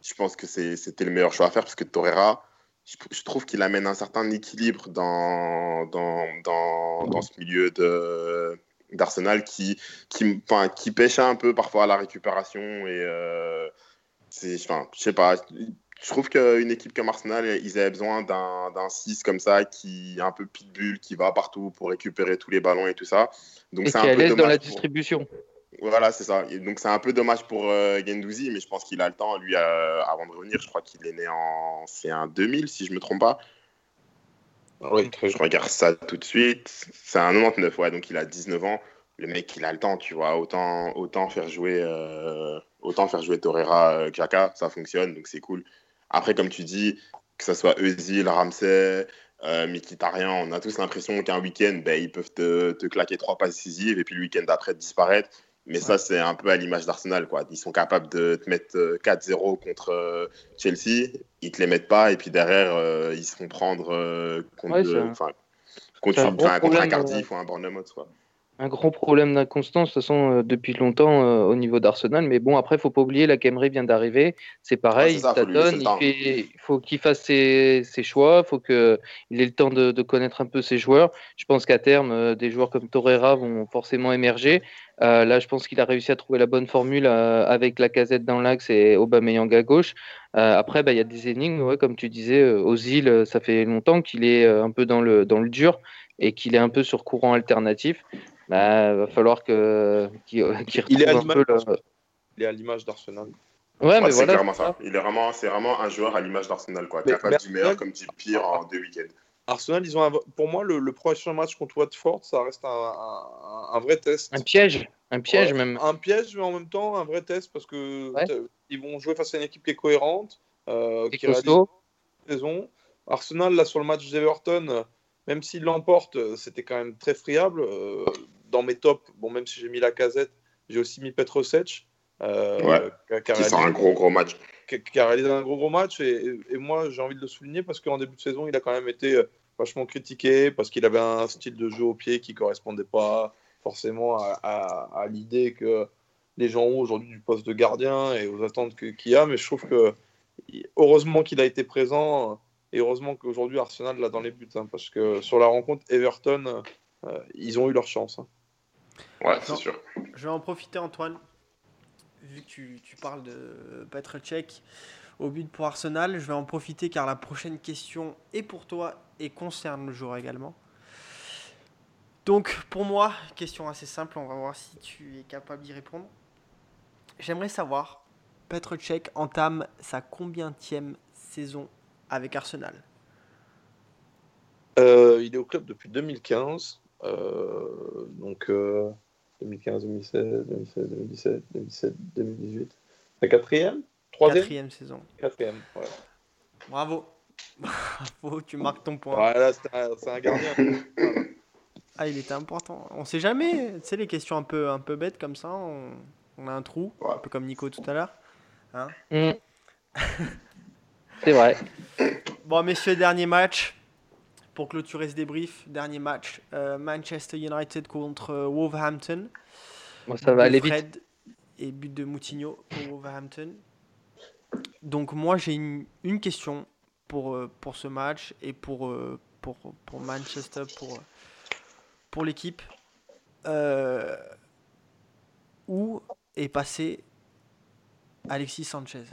Je pense que c'était le meilleur choix à faire parce que Torreira, je, je trouve qu'il amène un certain équilibre dans, dans, dans, dans ce milieu de, d'Arsenal qui, qui, enfin, qui pêche un peu parfois à la récupération. Et euh, c'est, enfin, je sais pas. Je trouve qu'une équipe comme Arsenal, ils avaient besoin d'un, d'un 6 comme ça, qui est un peu pitbull, qui va partout pour récupérer tous les ballons et tout ça. Donc Et c'est un à peu dans la pour- distribution. Voilà, c'est ça. Et donc c'est un peu dommage pour euh, Gendouzi, mais je pense qu'il a le temps, lui, euh, avant de revenir. Je crois qu'il est né en. C'est un 2000, si je me trompe pas. Je regarde ça tout de suite. C'est un 99, ouais, donc il a 19 ans. Le mec, il a le temps, tu vois. Autant, autant faire jouer, euh, autant faire jouer Torreira, euh, Xhaka, ça fonctionne, donc c'est cool. Après, comme tu dis, que ce soit Özil, Ramsey, euh, Mkhitaryan, on a tous l'impression qu'un week-end, ben, ils peuvent te, te claquer trois passes décisives et puis le week-end d'après disparaître. Mais ça, c'est un peu à l'image d'Arsenal. quoi. Ils sont capables de te mettre euh, 4-0 contre euh, Chelsea, ils te les mettent pas, et puis derrière, euh, ils se font prendre euh, contre, Ouais, un- contre, contre Cardiff ou un Bournemouth. Quoi. Un gros problème d'inconstance, de toute façon, euh, depuis longtemps euh, au niveau d'Arsenal. Mais bon, après, faut pas oublier, la Camery vient d'arriver. C'est pareil, ça, il il faut qu'il fasse ses, ses choix, il faut qu'il ait le temps de, de connaître un peu ses joueurs. Je pense qu'à terme, euh, des joueurs comme Torreira vont forcément émerger. Euh, là, je pense qu'il a réussi à trouver la bonne formule euh, avec la casette dans l'axe et Aubameyang à gauche. Euh, après, bah, il y a des énigmes, ouais, comme tu disais, Ozil, euh, ça fait longtemps qu'il est euh, un peu dans le, dans le dur et qu'il est un peu sur courant alternatif. Bah, va falloir que qu'il Il est à retrouve un peu l'image le... Il est à l'image d'Arsenal. Ouais, Ouais, mais c'est voilà. clairement ça. Il est vraiment, c'est vraiment un joueur à l'image d'Arsenal, quoi. Capable mais du meilleur Arsenal- comme du pire en deux week-ends. Arsenal, ils ont un- pour moi, le, le prochain match contre Watford, ça reste un, un- un vrai test. Un piège, un piège Ouais, même. Un piège, mais en même temps, un vrai test parce que Ouais. ils vont jouer face à une équipe qui est cohérente, euh, Et qui costaud. saison. Arsenal, là, sur le match d'Everton, même s'il l'emporte, c'était quand même très friable. Euh, dans mes tops, bon, même si j'ai mis la casette, j'ai aussi mis Petrovic. Euh, Ouais. qui a- qui réalisé- un gros, gros match. qui, qui a réalisé un gros gros match et, moi j'ai envie de le souligner parce qu'en début de saison il a quand même été euh, vachement critiqué parce qu'il avait un style de jeu au pied qui correspondait pas forcément à, à- à l'idée que les gens ont aujourd'hui du poste de gardien et aux attentes que- qu'il y a mais je trouve que heureusement qu'il a été présent et heureusement qu'aujourd'hui Arsenal l'a dans les buts hein, parce que sur la rencontre Everton euh, ils ont eu leur chance hein. Ouais, c'est sûr. Je vais en profiter, Antoine, vu que tu, parles de Petr Cech au but pour Arsenal. Je vais en profiter car la prochaine question est pour toi et concerne le joueur également. Donc, pour moi, question assez simple, on va voir si tu es capable d'y répondre. J'aimerais savoir, Petr Cech entame sa combientième saison avec Arsenal? Euh, il est au club depuis 2015. euh, donc euh, 2015, 2016, 2016, 2017, 2017, 2018. La quatrième? Troisième? Quatrième saison. Quatrième, ouais. Bravo. Bravo, tu marques ton point. Ouais, là, c'est un, c'est un gardien. Ah, il était important. On sait jamais. Tu sais, les questions un peu, un peu bêtes comme ça, on, On a un trou, Ouais. un peu comme Nico tout à l'heure. Hein Mm. C'est vrai. Bon, messieurs, dernier match. Pour clôturer ce débrief, dernier match. euh, Manchester United contre euh, Wolverhampton. Bon, ça va aller vite. Fred et but de Moutinho pour Wolverhampton. Donc moi j'ai une, une question pour, euh, pour ce match et pour, pour, pour Manchester, pour, pour l'équipe. Euh, où est passé Alexis Sanchez?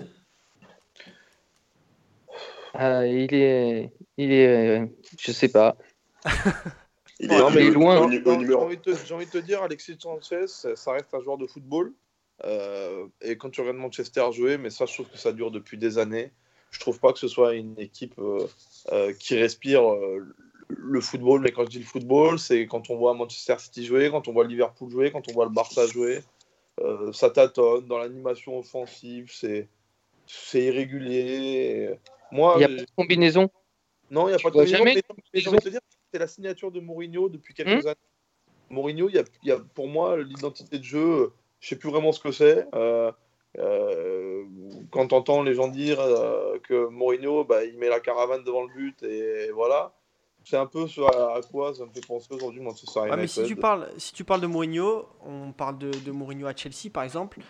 Euh, il est, il est, je sais pas. Il Non, est, mais il est loin. Non, non, au J'ai envie, de te- j'ai envie de te dire, Alexis Sanchez, ça reste un joueur de football. Euh, et quand tu regardes Manchester jouer, mais ça, je trouve que ça dure depuis des années. Je trouve pas que ce soit une équipe euh, euh, qui respire euh, le football. Mais quand je dis le football, c'est quand on voit Manchester City jouer, quand on voit Liverpool jouer, quand on voit le Barça jouer. Euh, ça tâtonne dans l'animation offensive, c'est c'est irrégulier. Et Moi, Il n'y a pas de combinaison. non, il n'y a pas de combinaison, jamais mais- j'ai envie de te dire, c'est la signature de Mourinho depuis quelques années. Mourinho, il y a, il y a pour moi l'identité de jeu, je sais plus vraiment ce que c'est. Euh, euh, quand tu entends les gens dire euh, que Mourinho, bah, il met la caravane devant le but et voilà. C'est un peu ce à, à quoi ça me fait penser aujourd'hui Manchester Ouais, United. mais si tu, parles, si tu parles de Mourinho, on parle de, de Mourinho à Chelsea par exemple.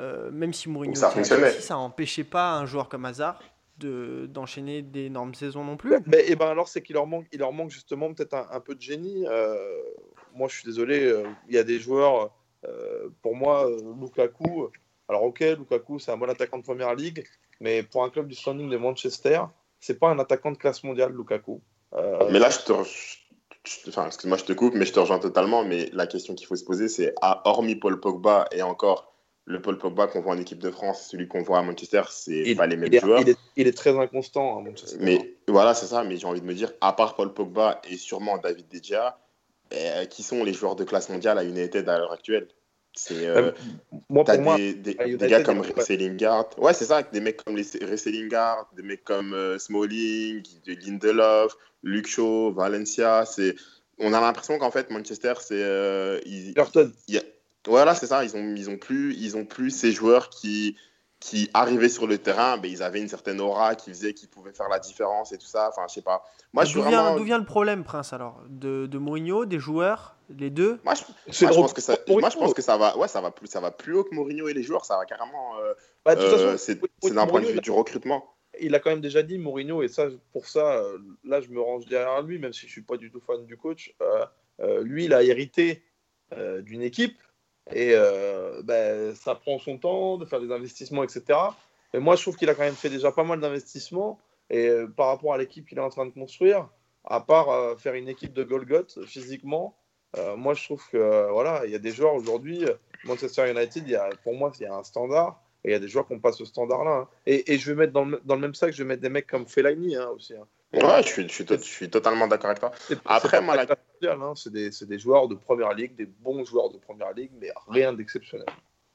euh, même si Mourinho Ça à. Chelsea, ça n'empêchait pas un joueur comme Hazard de, d'enchaîner d'énormes saisons non plus. Mais, et ben alors, c'est qu'il leur manque, il leur manque justement peut-être un, un peu de génie. Euh, moi, je suis désolé, euh, il y a des joueurs, euh, pour moi, euh, Lukaku. Alors, ok, Lukaku, c'est un bon attaquant de première ligue, mais pour un club du standing de Manchester, c'est pas un attaquant de classe mondiale, Lukaku. Euh, Mais là, je te. re- je te- Enfin, excuse-moi, je te coupe, mais je te rejoins totalement. Mais la question qu'il faut se poser, c'est ah, hormis Paul Pogba et encore le Paul Pogba qu'on voit en équipe de France, celui qu'on voit à Manchester, c'est pas les mêmes il est, joueurs. il est- il est très inconstant à Manchester. Mais voilà, c'est ça. Mais j'ai envie de me dire, à part Paul Pogba et sûrement David De Gea, euh, qui sont les joueurs de classe mondiale à United à l'heure actuelle? C'est euh, Euh, moi, des, des- des gars comme Lingard. Ouais, c'est ça, des mecs comme Lingard, des mecs comme euh, Smalling, de Lindelof, Luke Shaw, Valencia. C'est on a l'impression qu'en fait Manchester, c'est euh, il voilà, c'est ça. Ils ont, ils ont plus, ils ont plus ces joueurs qui, qui arrivaient sur le terrain, ben, ils avaient une certaine aura qui faisait qu'ils pouvaient faire la différence et tout ça. Enfin, je sais pas. Moi, je D'où vient, vraiment. d'où vient le problème, Prince, alors? De, de Mourinho, des joueurs, les deux? Moi, je, C'est moi, je pense que ça, Mourinho. moi, je pense que ça va, ouais, ça va plus, ça va plus haut que Mourinho et les joueurs. Ça va carrément. euh, Bah, de toute euh, façon, c'est Mourinho, c'est d'un point de vue du recrutement. il a quand même déjà dit Mourinho et ça pour ça euh, là je me range derrière lui même si je suis pas du tout fan du coach euh, euh, lui il a hérité euh, d'une équipe et euh, ben, ça prend son temps de faire des investissements etc et moi je trouve qu'il a quand même fait déjà pas mal d'investissements et euh, par rapport à l'équipe qu'il est en train de construire à part euh, faire une équipe de Golgoth physiquement euh, moi je trouve que voilà il y a des joueurs aujourd'hui Manchester United y a, pour moi il y a un standard et il y a des joueurs qui n'ont pas ce standard-là. hein. Et, et je vais mettre dans le, dans le même sac, je vais mettre des mecs comme Fellaini hein, aussi. hein. Ouais, je suis, je suis, to- je suis totalement d'accord avec toi. Après, moi, la- hein. c'est des, des joueurs de première ligue, des bons joueurs de première ligue, mais rien d'exceptionnel.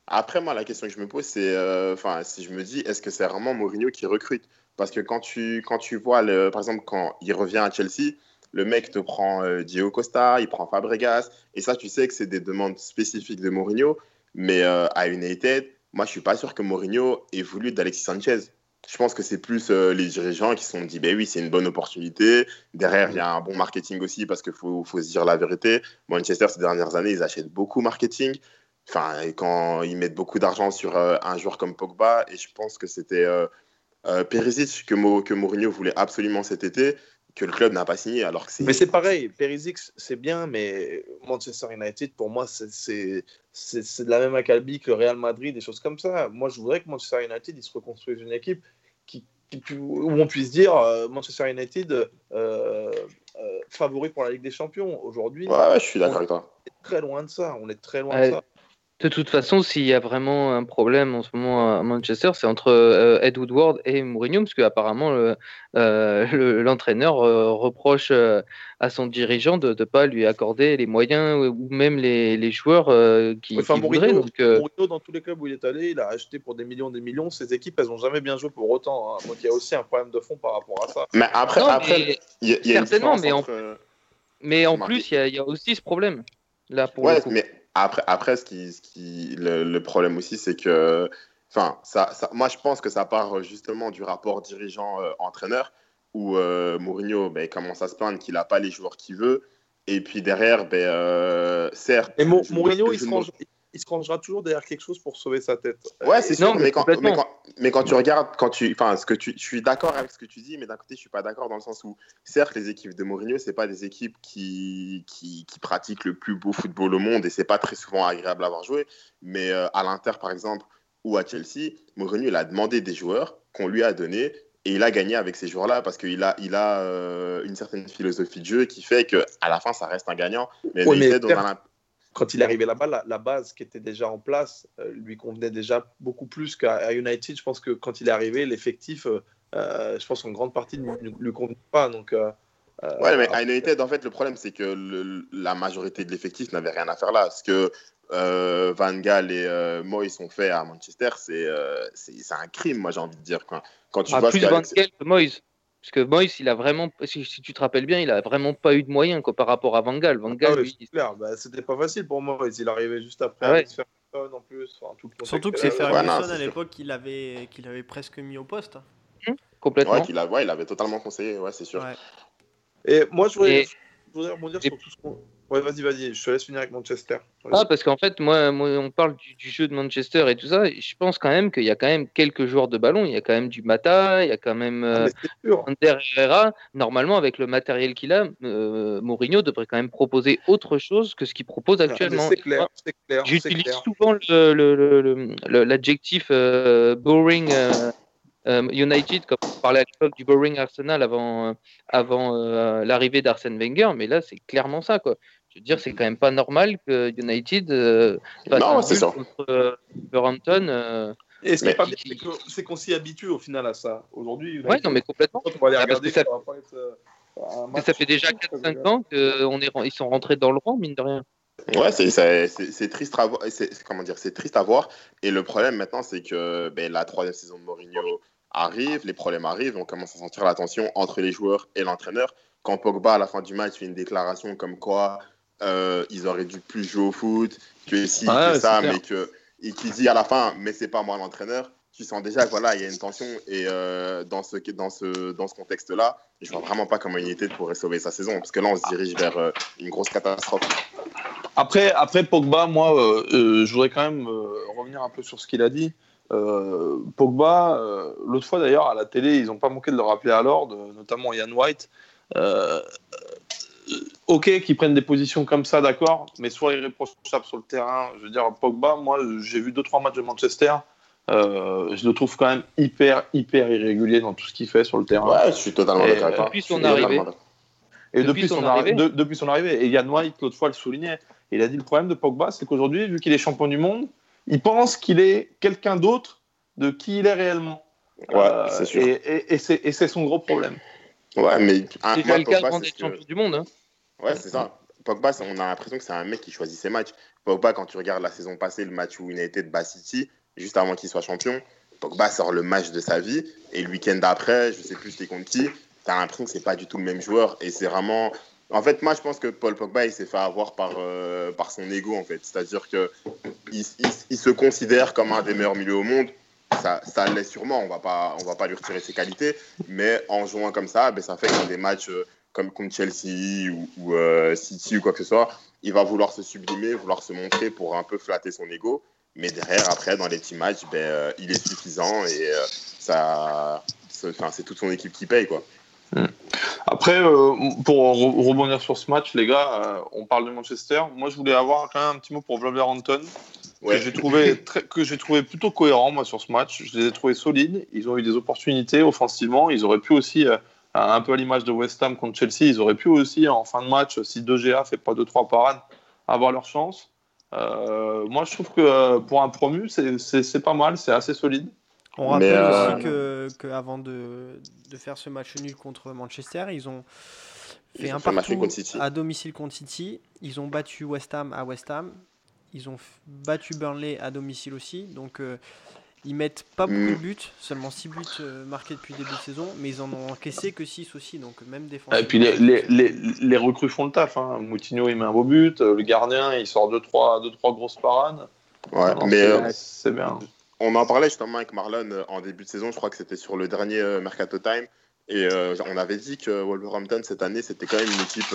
Après, moi, la question que je me pose, c'est, euh, si je me dis, est-ce que c'est vraiment Mourinho qui recrute? Parce que quand tu, quand tu vois, le, par exemple, quand il revient à Chelsea, le mec te prend euh, Diego Costa, il prend Fabregas, et ça, tu sais que c'est des demandes spécifiques de Mourinho. Mais euh, à United, moi, je suis pas sûr que Mourinho ait voulu d'Alexis Sanchez. Je pense que c'est plus euh, les dirigeants qui se sont dit, ben oui, c'est une bonne opportunité. Derrière, il y a un bon marketing aussi, parce qu'il faut, se dire la vérité. Manchester, ces dernières années, ils achètent beaucoup marketing. Enfin, et quand ils mettent beaucoup d'argent sur euh, un joueur comme Pogba, et je pense que c'était euh, euh, que, que Mourinho voulait absolument cet été, que le club n'a pas signé, alors que c'est. Mais c'est pareil, Perisic, c'est bien, mais Manchester United, pour moi, c'est- c'est de la même acabit que le Real Madrid, des choses comme ça. Moi, je voudrais que Manchester United il se reconstruise une équipe qui, où on puisse dire euh, Manchester United euh, euh, favori pour la Ligue des Champions. Aujourd'hui, Ouais, ouais, je suis d'accord avec toi. on est très loin de ça. On est très loin Ouais. de ça. De toute façon, s'il y a vraiment un problème en ce moment à Manchester, c'est entre euh, Ed Woodward et Mourinho, parce qu'apparemment le- euh, le- l'entraîneur euh, reproche euh, à son dirigeant de ne pas lui accorder les moyens ou même les, les joueurs euh, qui, Enfin, qui voudraient. Mourinho, Donc, euh, Mourinho, dans tous les clubs où il est allé, il a acheté pour des millions des millions. Ses équipes, elles n'ont jamais bien joué pour autant. hein. Donc il y a aussi un problème de fond par rapport à ça. Mais après, Non, après mais- il y a, il y a une certainement, mais en- entre, mais en plus, il y, a- il y a aussi ce problème là pour Ouais, le coup. mais Après, après ce qui, ce qui, le, le problème aussi, c'est que, enfin, ça, ça, moi, je pense que ça part justement du rapport dirigeant-entraîneur, où euh, Mourinho ben, commence à se plaindre qu'il n'a pas les joueurs qu'il veut. Et puis derrière, ben, euh, certes. Je- Mourinho, il se, range- il se rangera toujours derrière quelque chose pour sauver sa tête. Ouais, c'est sûr, Non, mais, mais quand, mais, complètement. quand, mais quand tu regardes, quand tu, enfin, ce que tu, je suis d'accord avec ce que tu dis, mais d'un côté, je suis pas d'accord dans le sens où, certes, les équipes de Mourinho, c'est pas des équipes qui, qui, qui pratiquent le plus beau football au monde et c'est pas très souvent agréable à avoir joué. Mais euh, à l'Inter, par exemple, ou à Chelsea, Mourinho, il a demandé des joueurs qu'on lui a donnés et il a gagné avec ces joueurs-là parce qu'il a, il a euh, une certaine philosophie de jeu qui fait que à la fin, ça reste un gagnant. Mais, Ouais, mais United, Quand il est arrivé là-bas, la, la base qui était déjà en place euh, lui convenait déjà beaucoup plus qu'à United. Je pense que quand il est arrivé, l'effectif, euh, euh, je pense qu'en grande partie ne lui, lui convenait pas. Donc, euh, Ouais, mais à United, en fait, le problème, c'est que le- la majorité de l'effectif n'avait rien à faire là. Ce que euh, Van Gaal et euh, Moyes ont fait à Manchester, c'est euh, c'est un crime, moi, j'ai envie de dire. Quand, quand tu Ah, vois plus ce Van Gaal que Moyes. Parce que Moyes, il a vraiment, si, si tu te rappelles bien, il a vraiment pas eu de moyens quoi, par rapport à Van Gaal. Van ah Gaal. Bah, C'était pas facile pour moi. Il arrivait juste après ouais. Ferguson en plus. Enfin, tout le contexte Surtout que c'est là. Ouais, non, Ferguson à l'époque qu'il avait, qu'il avait presque mis au poste. complètement. Ouais, qu'il a, ouais, il avait totalement conseillé, ouais, c'est sûr. Ouais. Et moi, je voulais, Et- je voudrais rebondir et- sur tout ce qu'on. Ouais, vas-y, vas-y. Je te laisse finir avec Manchester. Ah, parce qu'en fait, moi, moi, on parle du, du jeu de Manchester et tout ça. et je pense quand même qu'il y a quand même quelques joueurs de ballon. Il y a quand même du Mata, il y a quand même euh. Ander Herrera. Normalement, avec le matériel qu'il a, euh, Mourinho devrait quand même proposer autre chose que ce qu'il propose Ah, actuellement. C'est clair, c'est clair. J'utilise souvent le- le- le- le- l'adjectif euh, boring euh, United, comme on parlait à l'époque du boring Arsenal avant, euh, avant euh, l'arrivée d'Arsène Wenger, mais là c'est clairement ça. Quoi. Je veux dire, c'est quand même pas normal que United euh, fasse Non, un sûr. contre euh, Wolverhampton. euh. Et ce qui est Mais- pas bien, c'est qu'on s'y habitue au final à ça. Aujourd'hui, Ouais, non, mais complètement. quand on va les Ah, regarder, que ça- ça va pas être, euh, un ça fait déjà 4-5 ans qu'ils sont rentrés dans le rang, mine de rien. Ouais, c'est- triste à voir. C'est c'est- comment dire, c'est triste à voir. Et le problème maintenant, c'est que ben, la troisième saison de Mourinho arrive, les problèmes arrivent, on commence à sentir la tension entre les joueurs et l'entraîneur. Quand Pogba à la fin du match fait une déclaration comme quoi euh, ils auraient dû plus jouer au foot, que si, Ouais, que ça, clair. mais que et qui dit à la fin, mais c'est pas moi l'entraîneur. Tu sens déjà que voilà, il y a une tension et euh, dans ce dans ce dans ce contexte-là, je vois vraiment pas comment United pourrait sauver sa saison parce que là, on se dirige vers euh, une grosse catastrophe. Après, après Pogba, moi, je voudrais quand même revenir un peu sur ce qu'il a dit. Euh, Pogba, euh, l'autre fois d'ailleurs, à la télé, ils n'ont pas manqué de le rappeler à l'ordre, euh, notamment Ian White. Euh, ok, qu'ils prennent des positions comme ça, d'accord, mais soit irréprochable sur le terrain. Je veux dire, Pogba, moi, j'ai vu deux trois matchs de Manchester. euh, je le trouve quand même hyper, hyper irrégulier dans tout ce qu'il fait sur le terrain. Ouais, je suis totalement Et, d'accord avec toi. depuis son arrivée. Et Depuis depuis, son son, arrivée. arri- de- depuis son arrivée, et Yann White, l'autre fois, le soulignait. Il a dit le problème de Pogba, c'est qu'aujourd'hui, vu qu'il est champion du monde, il pense qu'il est quelqu'un d'autre de qui il est réellement. Ouais, Euh, c'est sûr. Et, et- et c'est son gros problème. Ouais, mais un, C'est moi, déjà le cas Pogba, d'être champion du monde. hein. Ouais, c'est ça. Pogba, on a l'impression que c'est un mec qui choisit ses matchs. Pogba, quand tu regardes la saison passée, le match où il a été de Bath City, juste avant qu'il soit champion, Pogba sort le match de sa vie. Et le week-end d'après, je sais plus c'était contre qui, t'as l'impression que c'est pas du tout le même joueur. Et c'est vraiment. En fait, moi, je pense que Paul Pogba, il s'est fait avoir par, euh, par son ego, en fait. C'est-à-dire que il, se considère comme un des meilleurs milieux au monde. Ça, ça l'est sûrement, on va pas, on va pas lui retirer ses qualités. Mais en jouant comme ça, ben, ça fait que dans des matchs euh, comme contre Chelsea ou, euh, City ou quoi que ce soit, il va vouloir se sublimer, vouloir se montrer pour un peu flatter son ego. Mais derrière, après, dans les petits matchs, ben, il est suffisant et ça, c'est toute son équipe qui paye. Quoi. Après, euh, pour re- rebondir sur ce match, les gars, euh, on parle de Manchester. Moi, je voulais avoir quand même un petit mot pour Wolverhampton. Ouais. que j'ai trouvé plutôt cohérent moi sur ce match. Je les ai trouvés solides. Ils ont eu des opportunités offensivement. Ils auraient pu aussi, euh, un peu à l'image de West Ham contre Chelsea, ils auraient pu aussi en fin de match, si 2GA fait pas 2-3 parades, avoir leur chance. Euh, moi, je trouve que pour un promu, c'est pas mal, c'est assez solide. On rappelle Mais, euh, aussi que, que avant de, de faire ce match nul contre Manchester, ils ont fait Ils ont un fait nul partout contre City. à domicile contre City. Ils ont battu West Ham à West Ham. Ils ont battu Burnley à domicile aussi. Donc euh, Ils mettent pas beaucoup Mm. de buts, seulement 6 buts euh, marqués depuis le début de saison, mais ils en ont encaissé que 6 aussi, donc même défense. Et puis les, les, les, les recrues font le taf. Hein. Moutinho il met un beau but, le gardien il sort 2-3 deux, trois, deux, trois grosses parades. Ouais, Non, mais c'est- euh, c'est bien. On en parlait justement avec Marlon euh, en début de saison, je crois que c'était sur le dernier euh, Mercato Time. Et euh, on avait dit que Wolverhampton cette année c'était quand même une équipe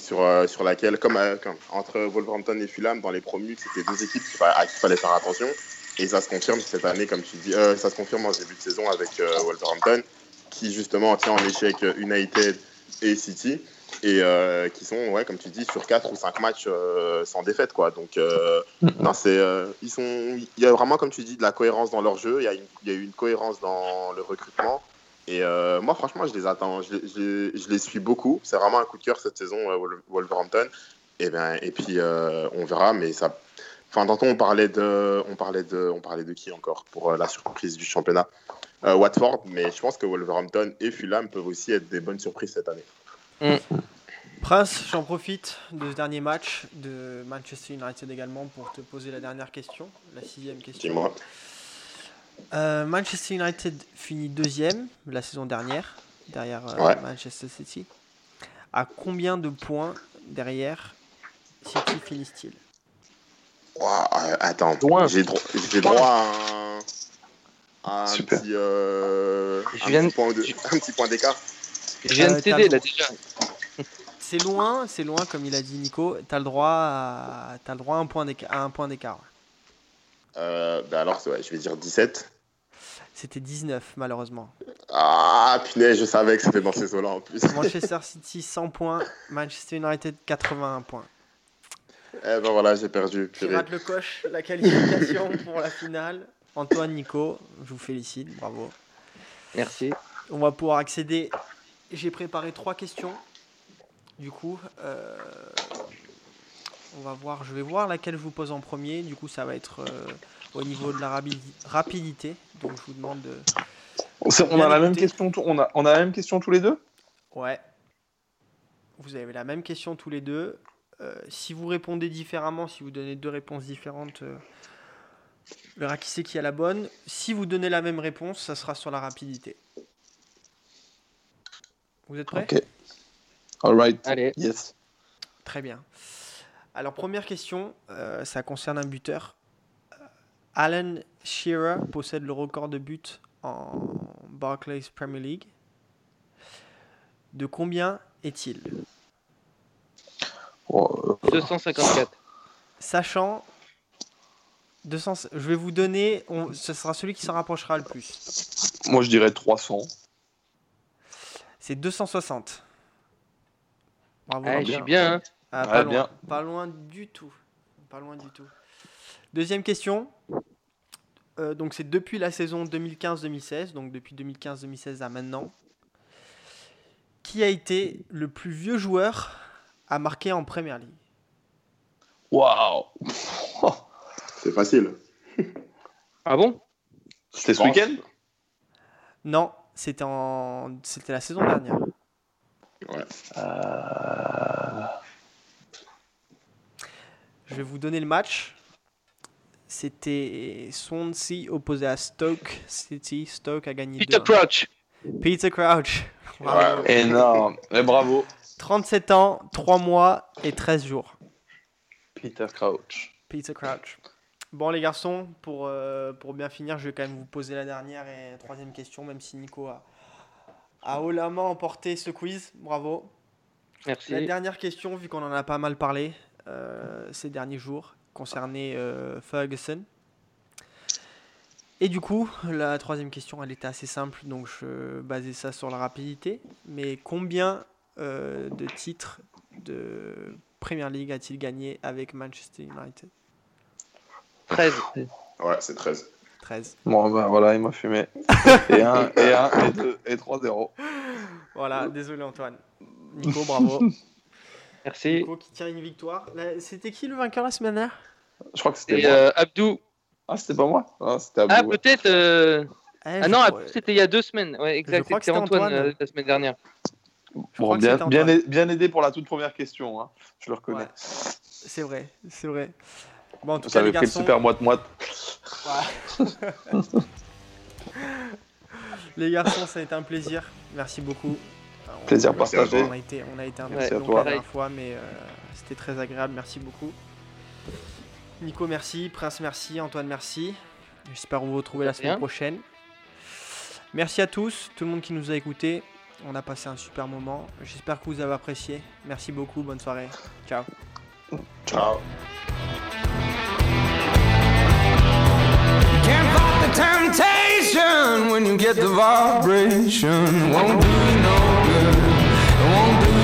sur, laquelle, comme, entre Wolverhampton et Fulham dans les promus, c'était deux équipes à qui il fallait faire attention. Et ça se confirme cette année, comme tu dis, ça se confirme en début de saison avec Wolverhampton, qui justement tient en échec United et City, et euh, qui sont, ouais, comme tu dis, sur 4 ou 5 matchs euh, sans défaite. Quoi. Donc, euh, non, euh, ils sont, il y a vraiment, comme tu dis, de la cohérence dans leur jeu, il y, a une- il y a eu une cohérence dans le recrutement. Et moi, franchement, je les attends, je, les- je les- je les suis beaucoup. C'est vraiment un coup de cœur cette saison, Wol- Wolverhampton. Et, ben, et puis, on verra, mais ça. Enfin, tantôt, on parlait de, on parlait de, on parlait de qui encore pour la surprise du championnat? Watford, mais je pense que Wolverhampton et Fulham peuvent aussi être des bonnes surprises cette année. Prince, j'en profite de ce dernier match de Manchester United également pour te poser la dernière question, la sixième question. Dis-moi. Euh, Manchester United finit deuxième la saison dernière, derrière euh, Ouais. Manchester City. À combien de points derrière City finissent-ils? Euh, attends, j'ai dro- j'ai droit à un, à un Super. petit, un point de- je- un là droit. déjà. C'est loin, c'est loin comme il a dit Nico. T'as le droit à, t'as le droit à un point d'écart. à un point d'écart. Euh, bah alors, ouais, je vais dire 17. C'était 19 malheureusement. Ah, punaise, je savais que c'était dans ces eaux-là en plus. Manchester City 100 points, Manchester United 81 points. eh ben voilà, j'ai perdu. Qui purée. rate le coche, la qualification pour la finale. Antoine, Nico, je vous félicite, bravo. Merci. On va pouvoir accéder. J'ai préparé trois questions. Du coup, euh, on va voir. Je vais voir laquelle je vous pose en premier. Du coup, ça va être euh, au niveau de la rapidité. Donc, je vous demande de. C'est- On Bien a, la même écouté. question, tous- on, a, on a la même question tous les deux? Ouais. Vous avez la même question tous les deux. Euh, si vous répondez différemment, si vous donnez deux réponses différentes, euh, on verra qui c'est qui a la bonne. Si vous donnez la même réponse, ça sera sur la rapidité. Vous êtes prêts Ok. Alright. Allez. Yes. Très bien. Alors, première question, euh, ça concerne un buteur. Euh, Alan Shearer possède le record de buts en Barclays Premier League. De combien est-il? Oh, euh, 254. Sachant, 200, je vais vous donner, on- ce sera celui qui s'en rapprochera le plus. moi je dirais 300. C'est 260. Bravo. Ah, je suis bien. hein. Ah, Ouais, pas, loin, bien. pas loin du tout. Pas loin du tout. Deuxième question. Euh, donc c'est depuis la saison 2015-2016, donc depuis 2015-2016 à maintenant. Qui a été le plus vieux joueur à marquer en Premier League? Waouh C'est facile. Ah bon? C'était ce week-end? Non, c'était en, c'était la saison dernière. Euh, Je vais vous donner le match. C'était Swansea opposé à Stoke City. Stoke a gagné Peter 2-1. Crouch. Peter Crouch. Énorme. Et bravo. 37 ans, 3 mois et 13 jours. Peter Crouch. Peter Crouch. Bon les garçons, pour, euh, pour bien finir, je vais quand même vous poser la dernière et troisième question, même si Nico a, a haut la main emporté ce quiz. Bravo. Merci. La dernière question, vu qu'on en a pas mal parlé euh, ces derniers jours, concernait euh, Ferguson. Et du coup, la troisième question, elle était assez simple, donc je basais ça sur la rapidité. Mais combien de titres de Premier League a-t-il gagné avec Manchester United? 13. Ouais, c'est 13. 13. Bon, bah voilà, il m'a fumé. Et 1, et 1, et 2, et 3-0. Voilà, désolé Antoine. Nico, bravo. Merci. Nico qui tient une victoire. C'était qui le vainqueur la semaine dernière? Je crois que c'était euh, Abdou. Ah, c'était pas moi Ah, c'était Abdou. Ah, ouais. peut-être. euh, Eh, Ah je non, crois- c'était il y a deux semaines. Ouais, exact. crois que C'était Antoine, Antoine. euh, la semaine dernière. Bon, bien, bien aidé pour la toute première question, hein. je le reconnais. Ouais. C'est vrai, c'est vrai. Bon, en tout Vous cas, avez les pris le garçons, super moite-moite. Les garçons, ça a été un plaisir. Merci beaucoup. On- Plaisir on- partagé. On a été, on a été un peu long la dernière fois, mais euh, c'était très agréable. Merci beaucoup. Nico, merci. Prince, merci. Antoine, merci. J'espère vous retrouver la semaine prochaine. Merci à tous, tout le monde qui nous a écoutés. On a passé un super moment. J'espère que vous avez apprécié. Merci beaucoup. Bonne soirée. Ciao. Ciao. temptation when you get the vibration. Won't do you no good. Won't do